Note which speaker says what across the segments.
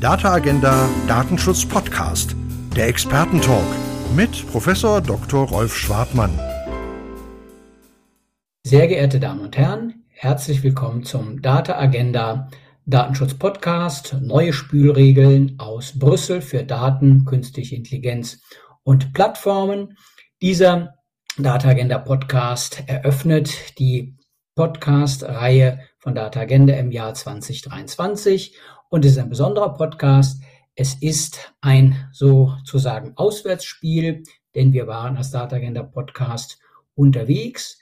Speaker 1: Data Agenda Datenschutz Podcast, der Expertentalk mit Professor Dr. Rolf Schwartmann.
Speaker 2: Sehr geehrte Damen und Herren, herzlich willkommen zum Data Agenda Datenschutz Podcast, neue Spülregeln aus Brüssel für Daten, künstliche Intelligenz und Plattformen. Dieser Data Agenda Podcast eröffnet die Podcast-Reihe von Data Agenda im Jahr 2023 und es ist ein besonderer Podcast. Es ist ein sozusagen Auswärtsspiel, denn wir waren als Data Agenda Podcast unterwegs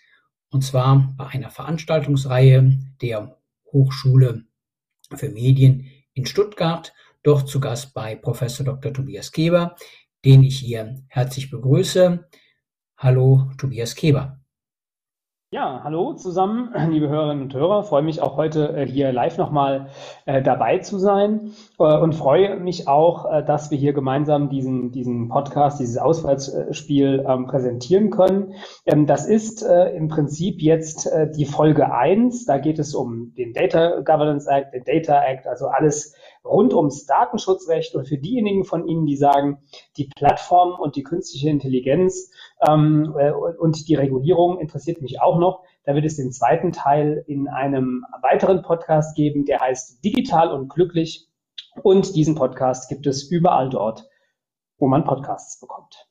Speaker 2: und zwar bei einer Veranstaltungsreihe der Hochschule für Medien in Stuttgart, dort zu Gast bei Professor Dr. Tobias Keber, den ich hier herzlich begrüße. Hallo, Tobias Keber.
Speaker 3: Ja, hallo zusammen, liebe Hörerinnen und Hörer. Freue mich auch heute äh, hier live nochmal äh, dabei zu sein äh, und freue mich auch, dass wir hier gemeinsam diesen, diesen Podcast, dieses Auswärtsspiel ähm, präsentieren können. Ähm, das ist im Prinzip jetzt die Folge eins. Da geht es um den Data Governance Act, den Data Act, also alles rund ums Datenschutzrecht und für diejenigen von Ihnen, die sagen, die Plattform und die künstliche Intelligenz ähm, äh, und die Regulierung interessiert mich auch noch. Da wird es den zweiten Teil in einem weiteren Podcast geben, der heißt Digital und Glücklich. Und diesen Podcast gibt es überall dort, wo man Podcasts bekommt.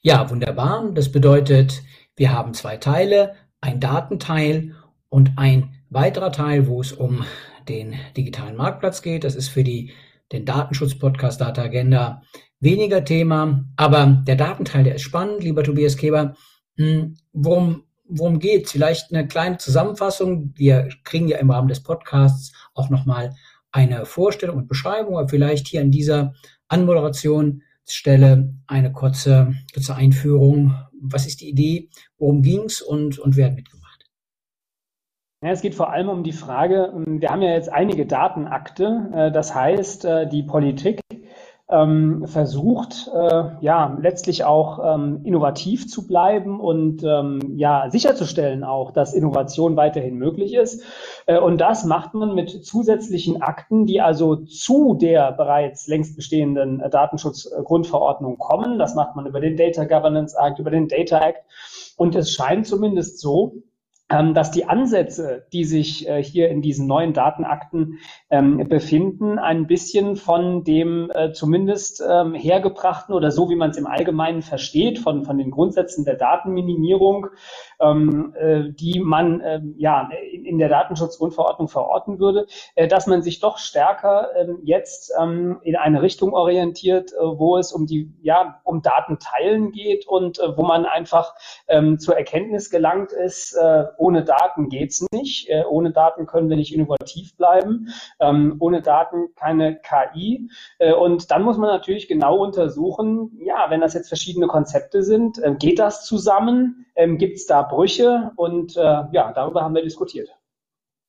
Speaker 2: Ja, wunderbar. Das bedeutet, wir haben zwei Teile, ein Datenteil und ein weiterer Teil, wo es um den digitalen Marktplatz geht. Das ist für die, den Datenschutz-Podcast Data Agenda weniger Thema. Aber der Datenteil, der ist spannend, lieber Tobias Keber. Hm, worum, worum geht's? Vielleicht eine kleine Zusammenfassung. Wir kriegen ja im Rahmen des Podcasts auch nochmal eine Vorstellung und Beschreibung, aber vielleicht hier an dieser Anmoderationsstelle eine kurze, kurze Einführung. Was ist die Idee? Worum ging's und, und wer hat mitgemacht?
Speaker 3: Ja, es geht vor allem um die Frage, ähm, wir haben ja jetzt einige Datenakte, äh, das heißt, äh, die Politik ähm, versucht, äh, ja, letztlich auch ähm, innovativ zu bleiben und ja, sicherzustellen auch, dass Innovation weiterhin möglich ist. Und das macht man mit zusätzlichen Akten, die also zu der bereits längst bestehenden Datenschutzgrundverordnung kommen. Das macht man über den Data Governance Act, über den Data Act. Und es scheint zumindest so, dass die Ansätze, die sich äh, hier in diesen neuen Datenakten ähm, befinden, ein bisschen von dem äh, zumindest ähm, hergebrachten oder so, wie man es im Allgemeinen versteht, von, von den Grundsätzen der Datenminimierung, ähm, äh, die man äh, ja in, in, der Datenschutzgrundverordnung verorten würde, äh, dass man sich doch stärker ähm, jetzt ähm, in eine Richtung orientiert, äh, wo es um die ja um Datenteilen geht und wo man einfach zur Erkenntnis gelangt ist, ohne Daten geht's nicht. Äh, ohne Daten können wir nicht innovativ bleiben. Ähm, ohne Daten keine KI. Äh, und dann muss man natürlich genau untersuchen, ja, wenn das jetzt verschiedene Konzepte sind, äh, geht das zusammen? Ähm, Gibt es da Brüche? Und ja, darüber haben wir diskutiert.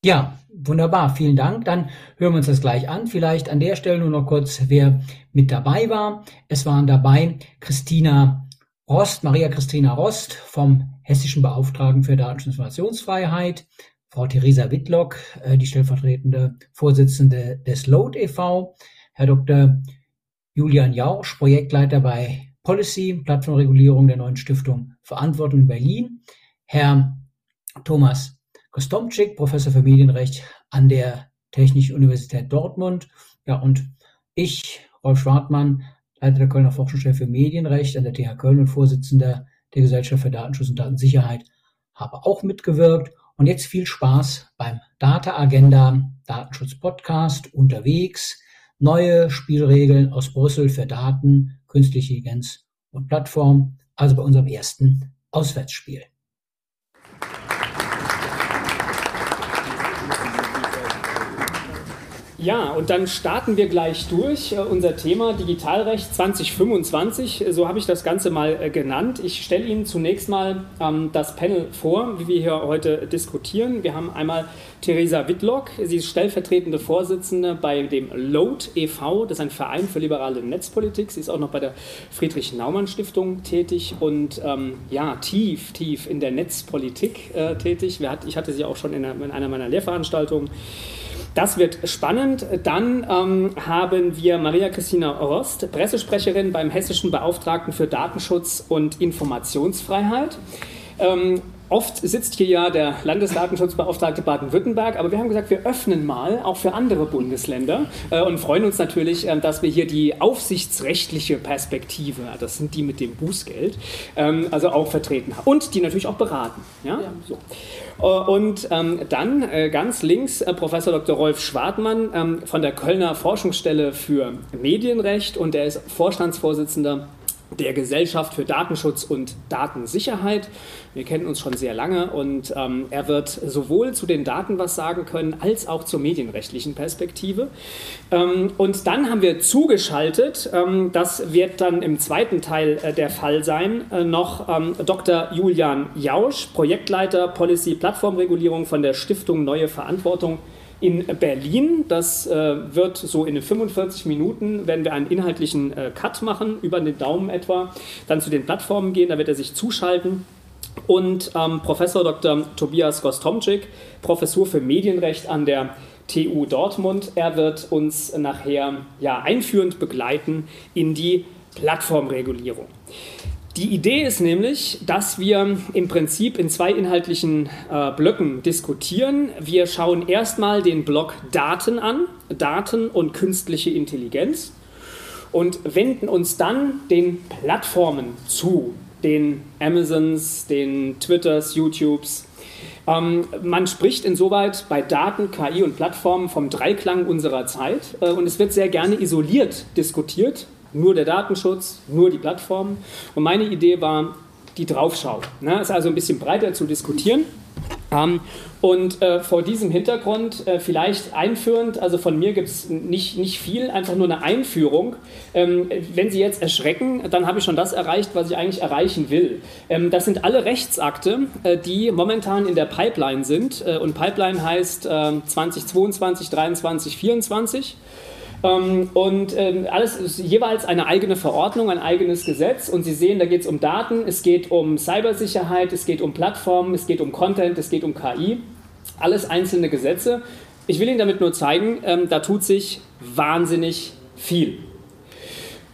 Speaker 2: Ja, wunderbar, vielen Dank. Dann hören wir uns das gleich an. Vielleicht an der Stelle nur noch kurz, wer mit dabei war. Es waren dabei Christina Rost, Maria Christina Rost vom Hessischen Beauftragten für Datenschutz und Informationsfreiheit, Frau Theresa Whitlock, äh, die stellvertretende Vorsitzende des Load e.V., Herr Dr. Julian Jausch, Projektleiter bei Policy, Plattformregulierung der neuen Stiftung Verantwortung in Berlin, Herr Thomas Kostomczyk, Professor für Medienrecht an der Technischen Universität Dortmund, ja, und ich, Rolf Schwartmann, Leiter der Kölner Forschungsstelle für Medienrecht an der TH Köln und Vorsitzender der Gesellschaft für Datenschutz und Datensicherheit, habe auch mitgewirkt. Und jetzt viel Spaß beim Data Agenda Datenschutz Podcast unterwegs. Neue Spielregeln aus Brüssel für Daten, künstliche Intelligenz und Plattform. Also bei unserem ersten Auswärtsspiel.
Speaker 3: Ja, und dann starten wir gleich durch. Uh, unser Thema Digitalrecht 2025, so habe ich das Ganze mal äh, genannt. Ich stelle Ihnen zunächst mal ähm, das Panel vor, wie wir hier heute diskutieren. Wir haben einmal Theresa Whitlock, sie ist stellvertretende Vorsitzende bei dem LOAD e.V., das ist ein Verein für liberale Netzpolitik. Sie ist auch noch bei der Friedrich-Naumann-Stiftung tätig und ähm, ja, tief, tief in der Netzpolitik äh, tätig. Ich hatte sie auch schon in in einer meiner Lehrveranstaltungen. Das wird spannend. Dann ähm, haben wir Maria Christina Rost, Pressesprecherin beim Hessischen Beauftragten für Datenschutz und Informationsfreiheit. Ähm, Oft sitzt hier ja der Landesdatenschutzbeauftragte Baden-Württemberg, aber wir haben gesagt, wir öffnen mal auch für andere Bundesländer äh, und freuen uns natürlich, äh, dass wir hier die aufsichtsrechtliche Perspektive, das sind die mit dem Bußgeld, ähm, also auch vertreten haben und die natürlich auch beraten. Ja? ja. So. Äh, und ähm, dann äh, ganz links Professor Dr. Rolf Schwartmann ähm, von der Kölner Forschungsstelle für Medienrecht und er ist Vorstandsvorsitzender der Gesellschaft für Datenschutz und Datensicherheit. Wir kennen uns schon sehr lange und ähm, er wird sowohl zu den Daten was sagen können, als auch zur medienrechtlichen Perspektive. Ähm, und dann haben wir zugeschaltet, ähm, das wird dann im zweiten Teil äh, der Fall sein, äh, noch ähm, Dr. Julian Jausch, Projektleiter Policy Plattformregulierung von der Stiftung Neue Verantwortung in Berlin. Das äh, wird so in 45 Minuten, werden wir einen inhaltlichen äh, Cut machen, über den Daumen etwa, dann zu den Plattformen gehen, da wird er sich zuschalten. Und ähm, Professor Dr. Tobias Gostomczyk, Professur für Medienrecht an der TU Dortmund. Er wird uns nachher ja, einführend begleiten in die Plattformregulierung. Die Idee ist nämlich, dass wir im Prinzip in zwei inhaltlichen äh, Blöcken diskutieren. Wir schauen erstmal den Block Daten an, Daten und künstliche Intelligenz und wenden uns dann den Plattformen zu, den Amazons, den Twitters, YouTubes. Ähm, man spricht insoweit bei Daten, KI und Plattformen vom Dreiklang unserer Zeit äh, und es wird sehr gerne isoliert diskutiert nur der Datenschutz, nur die Plattformen. Und meine Idee war die Draufschau. Ne? Ist also ein bisschen breiter zu diskutieren. Ähm, und äh, vor diesem Hintergrund äh, vielleicht einführend, also von mir gibt es nicht, nicht viel, einfach nur eine Einführung. Ähm, wenn Sie jetzt erschrecken, dann habe ich schon das erreicht, was ich eigentlich erreichen will. Ähm, das sind alle Rechtsakte, äh, die momentan in der Pipeline sind. Äh, und Pipeline heißt 2022, 2023, 2024. Ähm, und ähm, alles ist jeweils eine eigene Verordnung, ein eigenes Gesetz. Und Sie sehen, da geht es um Daten, es geht um Cybersicherheit, es geht um Plattformen, es geht um Content, es geht um KI. Alles einzelne Gesetze. Ich will Ihnen damit nur zeigen, ähm, da tut sich wahnsinnig viel.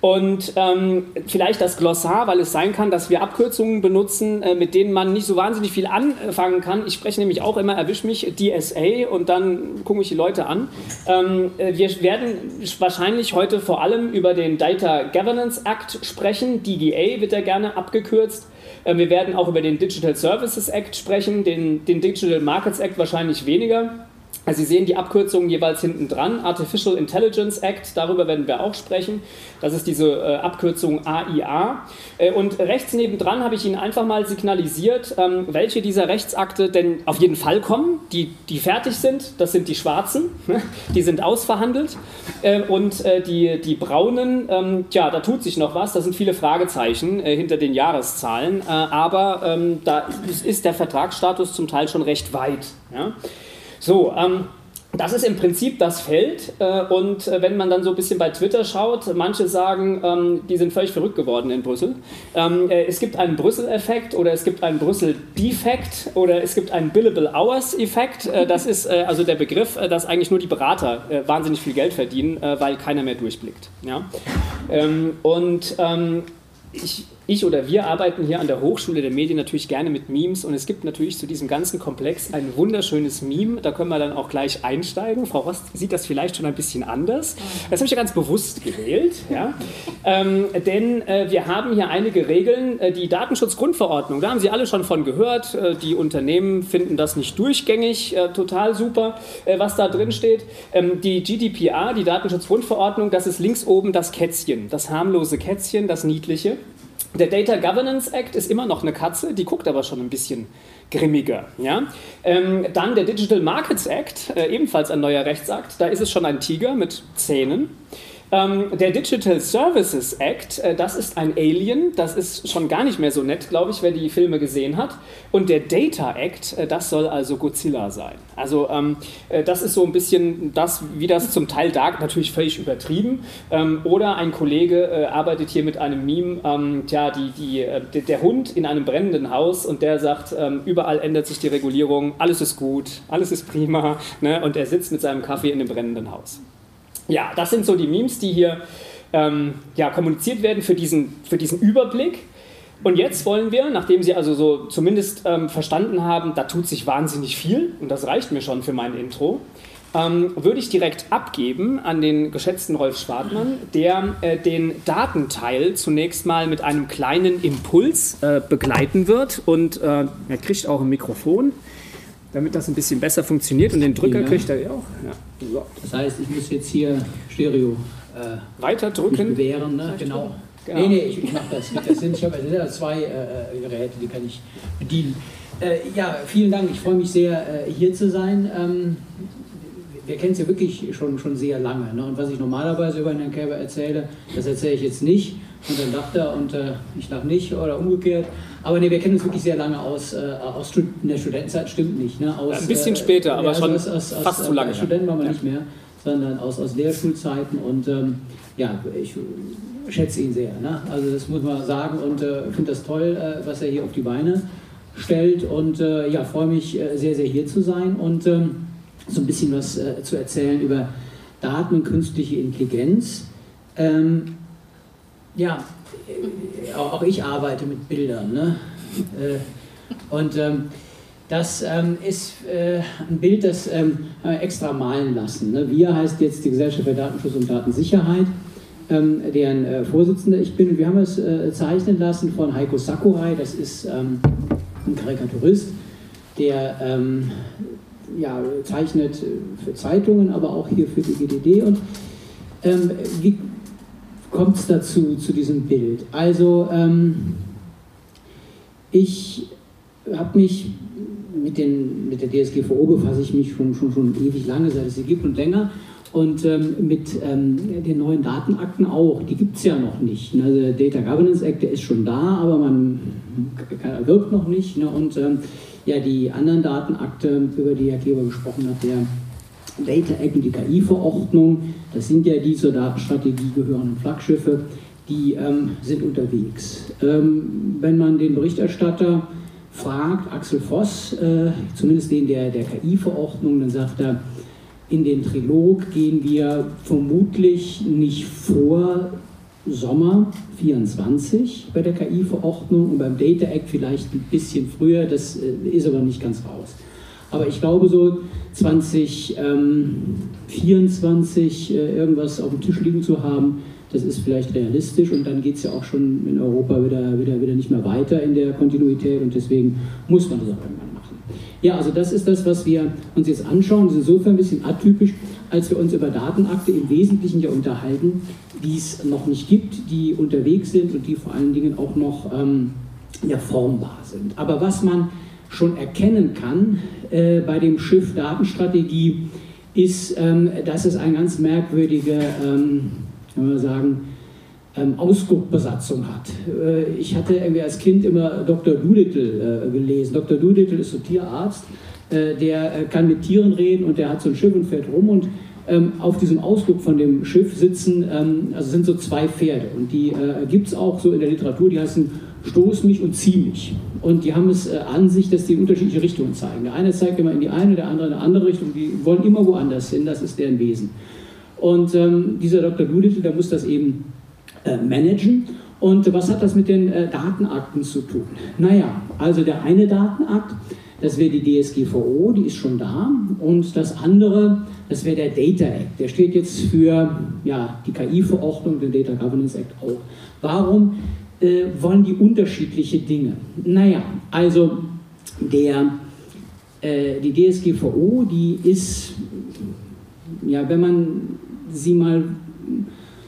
Speaker 3: Und ähm, vielleicht das Glossar, weil es sein kann, dass wir Abkürzungen benutzen, äh, mit denen man nicht so wahnsinnig viel anfangen kann. Ich spreche nämlich auch immer, erwisch mich, DSA und dann gucke ich die Leute an. Ähm, äh, wir werden wahrscheinlich heute vor allem über den Data Governance Act sprechen. DDA wird ja gerne abgekürzt. Äh, wir werden auch über den Digital Services Act sprechen, den, den Digital Markets Act wahrscheinlich weniger. Also Sie sehen die Abkürzungen jeweils hinten dran. Artificial Intelligence Act, darüber werden wir auch sprechen. Das ist diese äh, Abkürzung AIA. Äh, und rechts nebendran habe ich Ihnen einfach mal signalisiert, ähm, welche dieser Rechtsakte denn auf jeden Fall kommen, die, die fertig sind. Das sind die schwarzen, die sind ausverhandelt. Äh, und die, die braunen, ähm, tja, da tut sich noch was. Da sind viele Fragezeichen hinter den Jahreszahlen. Aber ähm, da ist der Vertragsstatus zum Teil schon recht weit. Ja? So, ähm, das ist im Prinzip das Feld. Äh, und äh, wenn man dann so ein bisschen bei Twitter schaut, manche sagen, ähm, die sind völlig verrückt geworden in Brüssel. Ähm, äh, es gibt einen Brüssel-Effekt oder es gibt einen Brüssel-Defekt oder es gibt einen Billable Hours-Effekt. Das ist also der Begriff, dass eigentlich nur die Berater wahnsinnig viel Geld verdienen, weil keiner mehr durchblickt. Ja? Ähm, und ich ich oder wir arbeiten hier an der Hochschule der Medien natürlich gerne mit Memes und es gibt natürlich zu diesem ganzen Komplex ein wunderschönes Meme. Da können wir dann auch gleich einsteigen. Frau Rost sieht das vielleicht schon ein bisschen anders. Das habe ich ja ganz bewusst gewählt, ja? ähm, denn äh, wir haben hier einige Regeln. Äh, die Datenschutzgrundverordnung, da haben Sie alle schon von gehört. Äh, die Unternehmen finden das nicht durchgängig, äh, total super, äh, was da drin steht. Ähm, die GDPR, die Datenschutzgrundverordnung, das ist links oben das Kätzchen, das harmlose Kätzchen, das niedliche. Der Data Governance Act ist immer noch eine Katze, die guckt aber schon ein bisschen grimmiger. Ja? Ähm, dann der Digital Markets Act, äh, ebenfalls ein neuer Rechtsakt, da ist es schon ein Tiger mit Zähnen. Ähm, der Digital Services Act, äh, das ist ein Alien, das ist schon gar nicht mehr so nett, glaube ich, wer die Filme gesehen hat. Und der Data Act, äh, das soll also Godzilla sein. Also ähm, äh, das ist so ein bisschen das, wie das zum Teil da, natürlich völlig übertrieben. Ähm, oder ein Kollege äh, arbeitet hier mit einem Meme, ähm, tja, die, die, äh, der Hund in einem brennenden Haus und der sagt, ähm, überall ändert sich die Regulierung, alles ist gut, alles ist prima. Ne? Und er sitzt mit seinem Kaffee in einem brennenden Haus. Ja, das sind so die Memes, die hier ähm, ja, kommuniziert werden für diesen, für diesen Überblick. Und jetzt wollen wir, nachdem Sie also so zumindest ähm, verstanden haben, da tut sich wahnsinnig viel, und das reicht mir schon für mein Intro, ähm, würde ich direkt abgeben an den geschätzten Rolf Schwartmann, der äh, den Datenteil zunächst mal mit einem kleinen Impuls äh, begleiten wird. Und äh, er kriegt auch ein Mikrofon damit das ein bisschen besser funktioniert. Und den Drücker ja. kriegt er ja auch. Ja.
Speaker 2: So. Das heißt, ich muss jetzt hier Stereo
Speaker 3: äh, weiter drücken.
Speaker 2: Bewähren, ne? genau. genau. Nee, nee, ich, ich mache das. Das sind, ich habe ja zwei äh, Geräte, die kann ich bedienen. Äh, ja, vielen Dank. Ich freue mich sehr, äh, hier zu sein. Ähm, wir kennen es ja wirklich schon, schon sehr lange. Ne? Und was ich normalerweise über Herrn Kerber erzähle, das erzähle ich jetzt nicht. Und dann lacht er und äh, ich lache nicht oder umgekehrt. Aber nee, wir kennen uns wirklich sehr lange aus, äh, aus in der Studentenzeit, stimmt nicht. Ne? Aus,
Speaker 3: Ein bisschen äh, später, aber
Speaker 2: also
Speaker 3: schon
Speaker 2: aus, aus,
Speaker 3: fast zu lange.
Speaker 2: Studenten waren wir ja. nicht mehr, sondern aus, aus Lehrschulzeiten. Und ähm, ja, ich schätze ihn sehr. Ne? Also das muss man sagen und äh, finde das toll, äh, was er hier auf die Beine stellt. Und äh, ja, freue mich äh, sehr, sehr hier zu sein und ähm, so ein bisschen was zu erzählen über Daten und künstliche Intelligenz. Ähm, ja, auch ich arbeite mit Bildern. Ne? Äh, und ähm, das ähm, ist äh, ein Bild, das ähm, extra malen lassen. Ne? Wir heißt jetzt die Gesellschaft für Datenschutz und Datensicherheit, ähm, deren äh, Vorsitzender ich bin. Wir haben es äh, zeichnen lassen von Heiko Sakurai, das ist ähm, ein Karikaturist, der ähm, ja, zeichnet für Zeitungen, aber auch hier für die GDD. Und wie, kommt es dazu, zu diesem Bild? Also, ähm, ich habe mich mit, den, mit der DSGVO befasse ich mich schon, schon, schon ewig lange, seit es sie gibt und länger. Und ähm, mit ähm, den neuen Datenakten auch, die gibt es ja noch nicht. Ne? Der Data Governance Act, der ist schon da, aber man wirkt noch nicht. Ne? Und ähm, ja, die anderen Datenakte, über die Herr Kleber gesprochen hat, der Data die KI-Verordnung, das sind ja die zur Datenstrategie gehörenden Flaggschiffe, die ähm, sind unterwegs. Ähm, wenn man den Berichterstatter fragt, Axel Voss, äh, zumindest den der, der KI-Verordnung, dann sagt er, in den Trilog gehen wir vermutlich nicht vor Sommer 24 bei der KI-Verordnung und beim Data Act vielleicht ein bisschen früher, das äh, ist aber nicht ganz raus. Aber ich glaube, so 2024 ähm, äh, irgendwas auf dem Tisch liegen zu haben, das ist vielleicht realistisch und dann geht es ja auch schon in Europa wieder, wieder, wieder nicht mehr weiter in der Kontinuität und deswegen muss man das auch irgendwann machen. Ja, also das ist das, was wir uns jetzt anschauen. Das ist insofern ein bisschen atypisch, als wir uns über Datenakte im Wesentlichen ja unterhalten, die es noch nicht gibt, die unterwegs sind und die vor allen Dingen auch noch ähm, ja, formbar sind. Aber was man schon erkennen kann äh, bei dem Schiff Datenstrategie, ist, ähm, dass es eine ganz merkwürdige, ähm, kann man sagen, ähm, Ausguckbesatzung hat. Äh, ich hatte irgendwie als Kind immer Dr. Doolittle äh, gelesen. Dr. Doolittle ist so Tierarzt, äh, der äh, kann mit Tieren reden und der hat so ein Schiff und fährt rum und ähm, auf diesem Ausguck von dem Schiff sitzen, ähm, also sind so zwei Pferde und die äh, gibt es auch so in der Literatur, die heißen Stoß mich und zieh mich. Und die haben es äh, an sich, dass die unterschiedliche Richtungen zeigen. Der eine zeigt immer in die eine, der andere in eine andere Richtung. Die wollen immer woanders hin, das ist deren Wesen. Und ähm, dieser Dr. Doolittle, der muss das eben äh, managen. Und was hat das mit den äh, Datenakten zu tun? Naja, also der eine Datenakt, das wäre die DSGVO, die ist schon da. Und das andere, das wäre der Data Act. Der steht jetzt für ja, die KI-Verordnung, den Data Governance Act auch. Warum äh, wollen die unterschiedliche Dinge. Naja, also der, äh, die DSGVO, die ist, ja, wenn man sie mal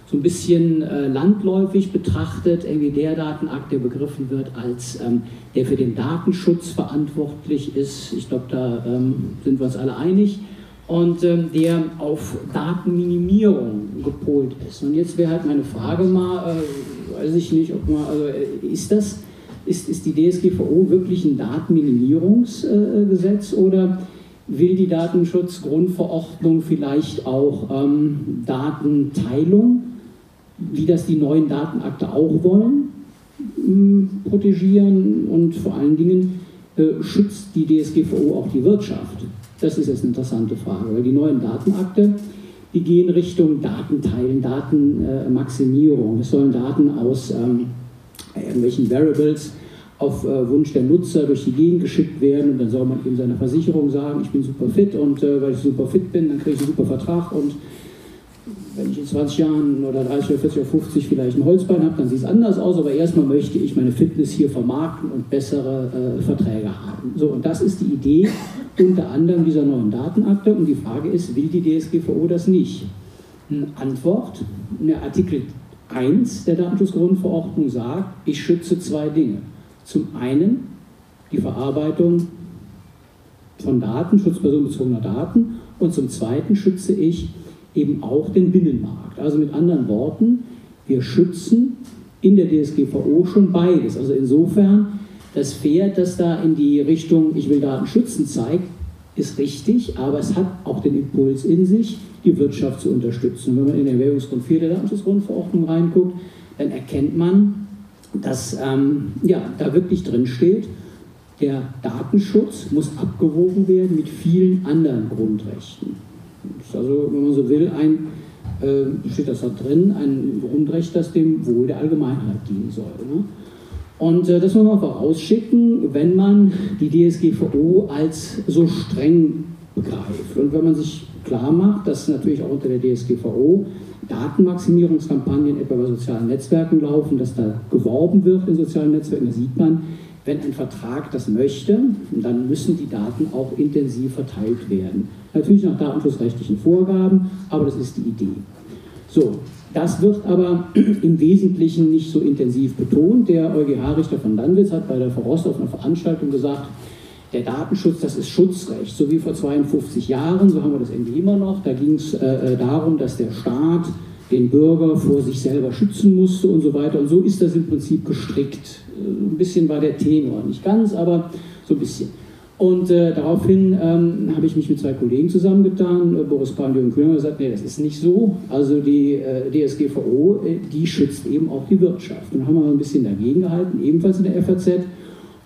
Speaker 2: so ein bisschen äh, landläufig betrachtet, irgendwie der Datenakt, der begriffen wird als ähm, der für den Datenschutz verantwortlich ist. Ich glaube, da ähm, sind wir uns alle einig. und ähm, der auf Datenminimierung gepolt ist. Und jetzt wäre halt meine Frage mal, äh, weiß ich nicht, ob man, also äh, ist das, ist, ist die DSGVO wirklich ein Datenminimierungsgesetz äh, oder will die Datenschutzgrundverordnung vielleicht auch ähm, Datenteilung, wie das die neuen Datenakte auch wollen, ähm, protegieren und vor allen Dingen äh, schützt die DSGVO auch die Wirtschaft? Das ist jetzt eine interessante Frage, weil die neuen Datenakte, die gehen Richtung Datenteilen, Datenmaximierung. Es sollen Daten aus ähm, irgendwelchen Variables auf äh, Wunsch der Nutzer durch die Gegend geschickt werden und dann soll man eben seiner Versicherung sagen, ich bin super fit und äh, weil ich super fit bin, dann kriege ich einen super Vertrag und wenn ich in 20 Jahren oder 30 oder 40 oder 50 vielleicht ein Holzbein habe, dann sieht es anders aus, aber erstmal möchte ich meine Fitness hier vermarkten und bessere äh, Verträge haben. So, und das ist die Idee unter anderem dieser neuen Datenakte und die Frage ist, will die DSGVO das nicht? Eine Antwort, eine Artikel 1 der Datenschutzgrundverordnung sagt, ich schütze zwei Dinge. Zum einen die Verarbeitung von Daten, Schutz personenbezogener Daten und zum zweiten schütze ich eben auch den Binnenmarkt. Also mit anderen Worten, wir schützen in der DSGVO schon beides. Also insofern, das Pferd, das da in die Richtung, ich will Daten schützen, zeigt, ist richtig, aber es hat auch den Impuls in sich, die Wirtschaft zu unterstützen. Wenn man in den Erwägungsgrund 4 der Datenschutzgrundverordnung reinguckt, dann erkennt man, dass ähm, ja, da wirklich drin steht, der Datenschutz muss abgewogen werden mit vielen anderen Grundrechten ist also, wenn man so will, ein, äh, steht das da drin, ein Grundrecht, das dem Wohl der Allgemeinheit dienen soll. Ne? Und äh, das muss man vorausschicken, wenn man die DSGVO als so streng begreift. Und wenn man sich klar macht, dass natürlich auch unter der DSGVO Datenmaximierungskampagnen etwa bei sozialen Netzwerken laufen, dass da geworben wird in sozialen Netzwerken, da sieht man, wenn ein Vertrag das möchte, dann müssen die Daten auch intensiv verteilt werden. Natürlich nach datenschutzrechtlichen Vorgaben, aber das ist die Idee. So, das wird aber im Wesentlichen nicht so intensiv betont. Der EuGH-Richter von Landwitz hat bei der Verrost auf einer Veranstaltung gesagt, der Datenschutz, das ist Schutzrecht, so wie vor 52 Jahren, so haben wir das irgendwie immer noch. Da ging es äh, äh, darum, dass der Staat den Bürger vor sich selber schützen musste und so weiter. Und so ist das im Prinzip gestrickt. Ein bisschen war der Tenor, nicht ganz, aber so ein bisschen. Und äh, daraufhin ähm, habe ich mich mit zwei Kollegen zusammengetan, äh, Boris Paar und Jürgen Kühner, gesagt, nee, das ist nicht so. Also die äh, DSGVO, äh, die schützt eben auch die Wirtschaft. Und haben wir ein bisschen dagegen gehalten, ebenfalls in der FAZ.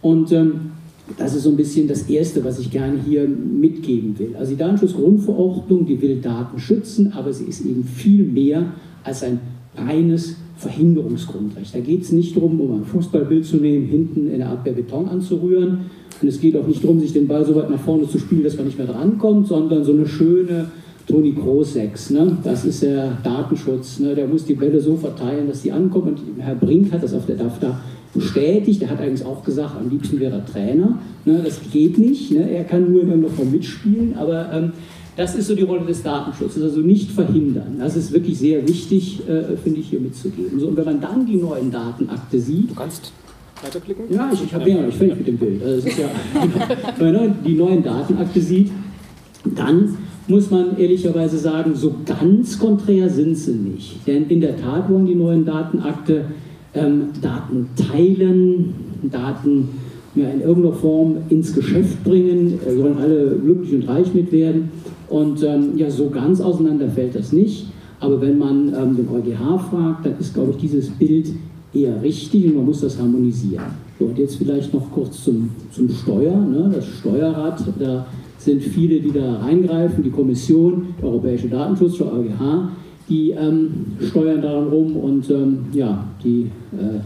Speaker 2: Und ähm, das ist so ein bisschen das Erste, was ich gerne hier mitgeben will. Also die Datenschutzgrundverordnung, die will Daten schützen, aber sie ist eben viel mehr als ein reines Verhinderungsgrundrecht. Da geht es nicht darum, um ein Fußballbild zu nehmen, hinten in der Abwehr Beton anzurühren. Und es geht auch nicht darum, sich den Ball so weit nach vorne zu spielen, dass man nicht mehr drankommt, sondern so eine schöne Toni Kroos 6. Ne? Das ist der Datenschutz. Ne? Der muss die Bälle so verteilen, dass die ankommen. Und Herr Brink hat das auf der DAFTA bestätigt. Er hat eigentlich auch gesagt, am liebsten wäre er Trainer. Ne? Das geht nicht. Ne? Er kann nur in irgendeiner Form mitspielen. Aber ähm, das ist so die Rolle des Datenschutzes, also nicht verhindern. Das ist wirklich sehr wichtig, äh, finde ich, hier mitzugeben. So, und wenn man dann die neuen Datenakte sieht.
Speaker 3: Du kannst weiterklicken?
Speaker 2: Ja, ich, ich habe ja noch nicht fertig mit dem Bild. Also ja, wenn man die neuen Datenakte sieht, dann muss man ehrlicherweise sagen, so ganz konträr sind sie nicht. Denn in der Tat wollen die neuen Datenakte ähm, Daten teilen, Daten ja, in irgendeiner Form ins Geschäft bringen, äh, sollen alle glücklich und reich mit werden. Und ähm, ja, so ganz auseinander fällt das nicht. Aber wenn man ähm, den EuGH fragt, dann ist, glaube ich, dieses Bild eher richtig und man muss das harmonisieren. So, und jetzt vielleicht noch kurz zum, zum Steuer. Ne? Das Steuerrad, da sind viele, die da reingreifen, die Kommission, der Europäische Datenschutz, der EuGH, die ähm, steuern daran rum und ähm, ja, die äh,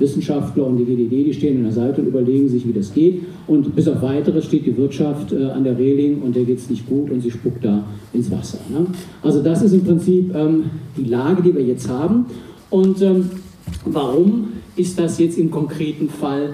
Speaker 2: Wissenschaftler und die GDD, die stehen an der Seite und überlegen sich, wie das geht. Und bis auf weiteres steht die Wirtschaft äh, an der Reling und der geht es nicht gut und sie spuckt da ins Wasser. Ne? Also das ist im Prinzip ähm, die Lage, die wir jetzt haben. Und ähm, warum ist das jetzt im konkreten Fall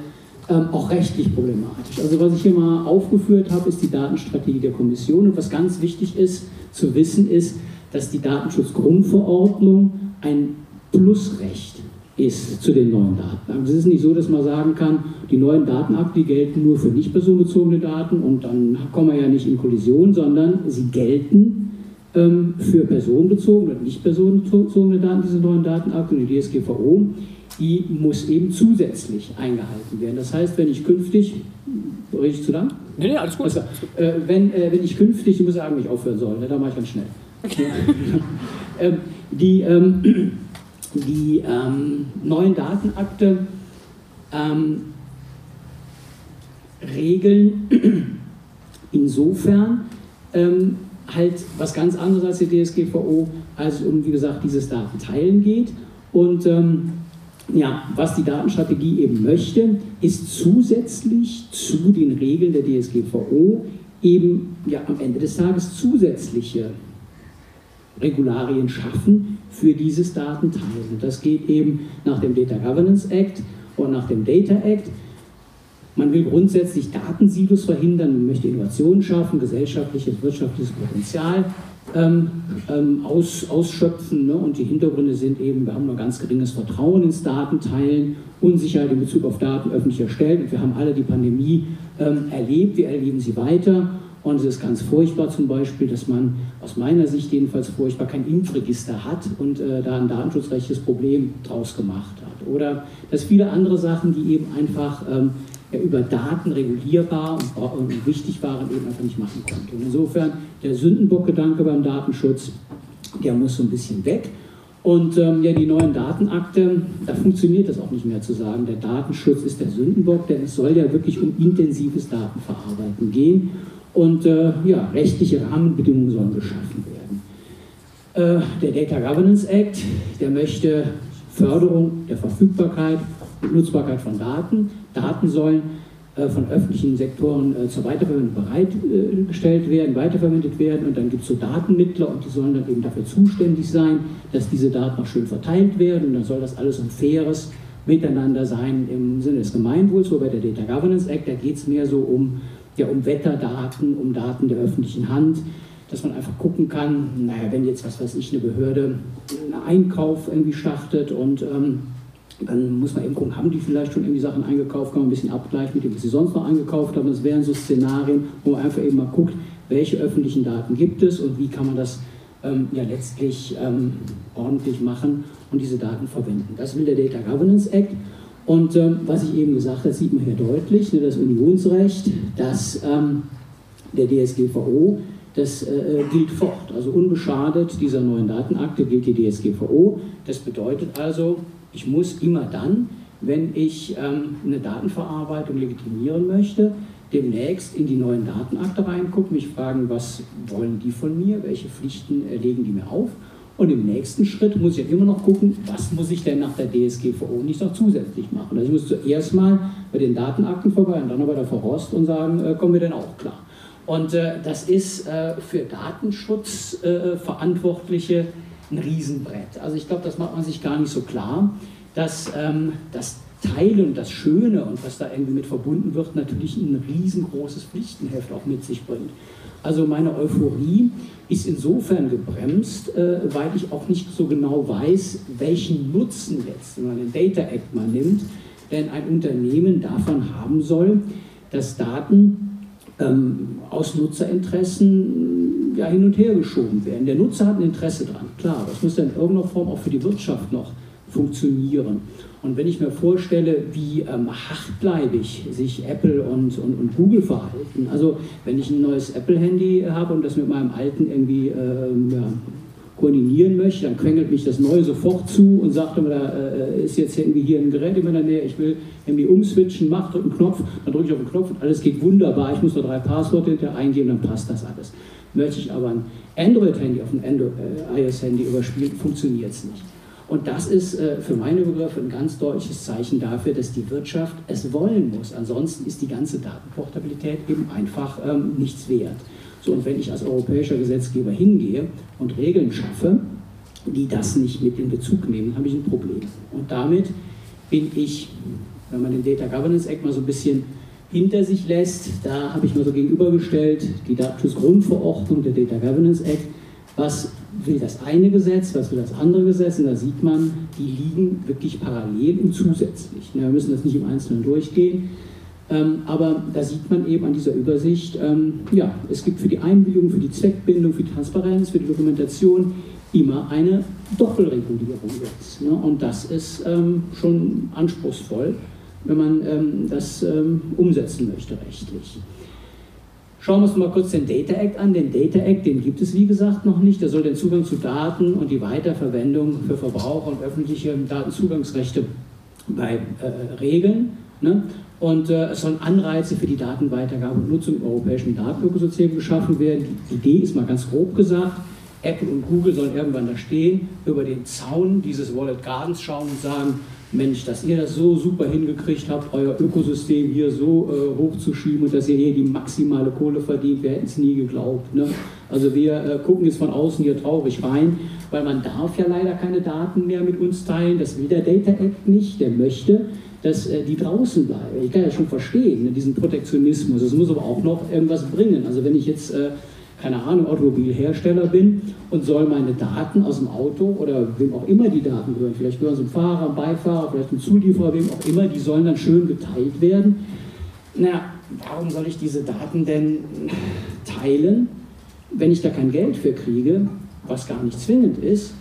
Speaker 2: ähm, auch rechtlich problematisch? Also was ich hier mal aufgeführt habe, ist die Datenstrategie der Kommission. Und was ganz wichtig ist zu wissen, ist, dass die Datenschutzgrundverordnung ein Plusrecht ist zu den neuen Datenakten. Es ist nicht so, dass man sagen kann, die neuen Datenakte die gelten nur für nicht personenbezogene Daten und dann kommen wir ja nicht in Kollision, sondern sie gelten ähm, für personenbezogene und nicht personenbezogene Daten, diese neuen Datenakte und die DSGVO, die muss eben zusätzlich eingehalten werden. Das heißt, wenn ich künftig, rede ich zu lang?
Speaker 3: Nee, nee, alles gut.
Speaker 2: Also, äh, wenn, äh, wenn ich künftig, ich muss sagen, ich aufhören soll, ne, da mache ich ganz schnell. Ähm, die ähm, die ähm, neuen Datenakte ähm, regeln insofern ähm, halt was ganz anderes als die DSGVO, als es um, wie gesagt, dieses Datenteilen geht. Und ähm, ja, was die Datenstrategie eben möchte, ist zusätzlich zu den Regeln der DSGVO eben ja, am Ende des Tages zusätzliche Regularien schaffen für dieses Datenteilen. Das geht eben nach dem Data Governance Act und nach dem Data Act. Man will grundsätzlich Datensilos verhindern, man möchte Innovationen schaffen, gesellschaftliches, wirtschaftliches Potenzial ähm, ähm, aus, ausschöpfen. Ne? Und die Hintergründe sind eben, wir haben nur ganz geringes Vertrauen ins Datenteilen, Unsicherheit in Bezug auf Daten öffentlich erstellt. Und wir haben alle die Pandemie ähm, erlebt, wir erleben sie weiter. Und es ist ganz furchtbar zum Beispiel, dass man aus meiner Sicht jedenfalls furchtbar kein Impfregister hat und äh, da ein datenschutzrechtliches Problem draus gemacht hat. Oder dass viele andere Sachen, die eben einfach ähm, ja, über Daten regulierbar und, und, wichtig waren, eben einfach nicht machen konnte. Und insofern der Sündenbockgedanke beim Datenschutz, der muss so ein bisschen weg. Und ähm, ja, die neuen Datenakte, da funktioniert das auch nicht mehr zu sagen, der Datenschutz ist der Sündenbock, denn es soll ja wirklich um intensives Datenverarbeiten gehen und äh, ja, rechtliche Rahmenbedingungen sollen geschaffen werden. Äh, der Data Governance Act, der möchte Förderung der Verfügbarkeit und Nutzbarkeit von Daten. Daten sollen äh, von öffentlichen Sektoren äh, zur Weiterverwendung bereitgestellt werden, weiterverwendet werden und dann gibt es so Datenmittler und die sollen dann eben dafür zuständig sein, dass diese Daten auch schön verteilt werden und dann soll das alles ein faires Miteinander sein im Sinne des Gemeinwohls, wobei der Data Governance Act, da geht es mehr so um ja, um Wetterdaten, um Daten der öffentlichen Hand, dass man einfach gucken kann, naja, wenn jetzt, was weiß ich, eine Behörde einen Einkauf irgendwie startet und ähm, dann muss man eben gucken, haben die vielleicht schon irgendwie Sachen eingekauft, kann man ein bisschen abgleichen mit dem, was sie sonst noch eingekauft haben. Das wären so Szenarien, wo man einfach eben mal guckt, welche öffentlichen Daten gibt es und wie kann man das ähm, ja letztlich ähm, ordentlich machen und diese Daten verwenden. Das will der Data Governance Act. Und ähm, was ich eben gesagt habe, sieht man hier deutlich, ne, das Unionsrecht, dass ähm, der DSGVO, das äh, gilt fort. Also unbeschadet dieser neuen Datenakte gilt die DSGVO. Das bedeutet also, ich muss immer dann, wenn ich ähm, eine Datenverarbeitung legitimieren möchte, demnächst in die neuen Datenakte reingucken, mich fragen, was wollen die von mir, welche Pflichten äh, legen die mir auf und im nächsten Schritt muss ich ja immer noch gucken, was muss ich denn nach der DSGVO nicht noch zusätzlich machen. Also ich muss zuerst mal bei den Datenakten vorbei und dann bei der Verrost und sagen, äh, kommen wir denn auch klar. Und äh, das ist äh, für Datenschutzverantwortliche äh, ein Riesenbrett. Also ich glaube, das macht man sich gar nicht so klar, dass ähm, das Teilen und das Schöne und was da irgendwie mit verbunden wird, natürlich ein riesengroßes Pflichtenheft auch mit sich bringt. Also meine Euphorie ist insofern gebremst, äh, weil ich auch nicht so genau weiß, welchen Nutzen jetzt, wenn man den Data Act mal nimmt, denn ein Unternehmen davon haben soll, dass Daten ähm, aus Nutzerinteressen ja, hin und her geschoben werden. Der Nutzer hat ein Interesse dran, klar, das muss dann in irgendeiner Form auch für die Wirtschaft noch funktionieren. Und wenn ich mir vorstelle, wie ähm, hartleibig sich Apple und, und, und, Google verhalten, also wenn ich ein neues Apple-Handy habe und das mit meinem alten irgendwie ähm, ja, koordinieren möchte, dann quengelt mich das neue sofort zu und sagt immer, da äh, ist jetzt irgendwie hier ein Gerät in meiner Nähe, ich will irgendwie umswitchen, mach drück einen Knopf, dann drücke ich auf den Knopf und alles geht wunderbar, ich muss nur drei Passworte hinterher eingeben, dann passt das alles. Möchte ich aber ein Android-Handy auf ein äh, iOS-Handy überspielen, funktioniert es nicht. Und das ist äh, für meine Begriffe ein ganz deutliches Zeichen dafür, dass die Wirtschaft es wollen muss. Ansonsten ist die ganze Datenportabilität eben einfach ähm, nichts wert. So, und wenn ich als europäischer Gesetzgeber hingehe und Regeln schaffe, die das nicht mit in Bezug nehmen, habe ich ein Problem. Und damit bin ich, wenn man den Data Governance Act mal so ein bisschen hinter sich lässt, da habe ich mal so gegenübergestellt die Datenschutzgrundverordnung, der Data Governance Act, Was will das eine Gesetz, was will das andere Gesetz? Und da sieht man, die liegen wirklich parallel und zusätzlich. Wir müssen das nicht im Einzelnen durchgehen. Ähm, aber da sieht man eben an dieser Übersicht, ähm, ja, es gibt für die Einwilligung, für die Zweckbindung, für die Transparenz, für die Dokumentation immer eine Doppelregulierung jetzt. Ne? Und das ist ähm, schon anspruchsvoll, wenn man das umsetzen möchte rechtlich. Schauen wir uns mal kurz den Data Act an. Den Data Act, den gibt es wie gesagt noch nicht. Der soll den Zugang zu Daten und die Weiterverwendung für Verbraucher und öffentliche Datenzugangsrechte bei, äh, regeln. Ne? Und äh, es sollen Anreize für die Datenweitergabe und Nutzung im europäischen Datenökosystem geschaffen werden. Die Idee ist mal ganz grob gesagt, Apple und Google sollen irgendwann da stehen, über den Zaun dieses Wallet Gardens schauen und sagen, Mensch, dass ihr das so super hingekriegt habt, euer Ökosystem hier so äh, hochzuschieben und dass ihr hier die maximale Kohle verdient, wir hätten es nie geglaubt. Ne? Also wir äh, gucken jetzt von außen hier traurig rein, weil man darf ja leider keine Daten mehr mit uns teilen, das will der Data Act nicht, der möchte, dass äh, die draußen bleiben. Ich kann ja schon verstehen, ne, diesen Protektionismus, es muss aber auch noch irgendwas bringen. Also wenn ich jetzt äh, keine Ahnung, Automobilhersteller bin und soll meine Daten aus dem Auto oder wem auch immer die Daten gehören, vielleicht gehören sie einem Fahrer, einem Beifahrer, vielleicht einem Zulieferer, wem auch immer, die sollen dann schön geteilt werden. Na, warum soll ich diese Daten denn teilen, wenn ich da kein Geld für kriege, was gar nicht zwingend ist?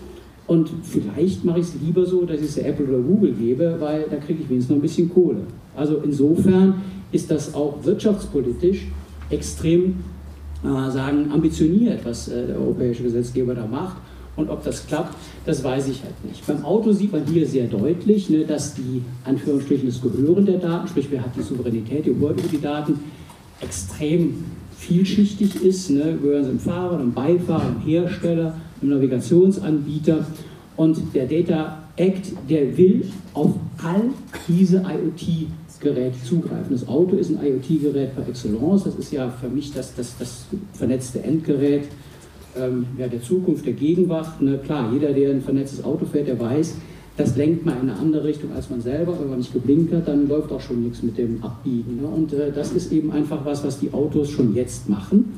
Speaker 2: Und vielleicht mache ich es lieber so, dass ich es Apple oder Google gebe, weil da kriege ich wenigstens noch ein bisschen Kohle. Also insofern ist das auch wirtschaftspolitisch extrem äh, sagen, ambitioniert, was äh, der europäische Gesetzgeber da macht. Und ob das klappt, das weiß ich halt nicht. Beim Auto sieht man hier sehr deutlich, ne, dass die Anführungsstrichen das Gehören der Daten, sprich wer hat die Souveränität über die Daten, extrem vielschichtig ist. Ne, gehören sie dem Fahrer, dem Beifahrer, dem Hersteller, dem Navigationsanbieter. Und der Data Act, der will auf all diese IoT Gerät zugreifen. Das Auto ist ein IoT-Gerät par excellence. Das ist ja für mich das, das, das vernetzte Endgerät ähm, ja, der Zukunft, der Gegenwart. Ne? Klar, jeder, der ein vernetztes Auto fährt, der weiß, das lenkt mal in eine andere Richtung als man selber. Wenn man nicht geblinkt hat, dann läuft auch schon nichts mit dem Abbiegen. Ne? Und äh, das ist eben einfach was, was die Autos schon jetzt machen.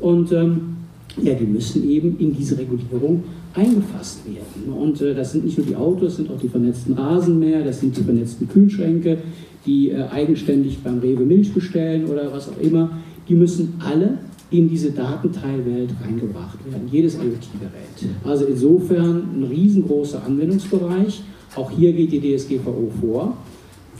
Speaker 2: Und ähm, ja, die müssen eben in diese Regulierung eingefasst werden. Und äh, das sind nicht nur die Autos, das sind auch die vernetzten Rasenmäher, das sind die vernetzten Kühlschränke, die äh, eigenständig beim Rewe Milch bestellen oder was auch immer, die müssen alle in diese Datenteilwelt reingebracht werden, jedes IoT-Gerät. Also insofern ein riesengroßer Anwendungsbereich. Auch hier geht die DSGVO vor.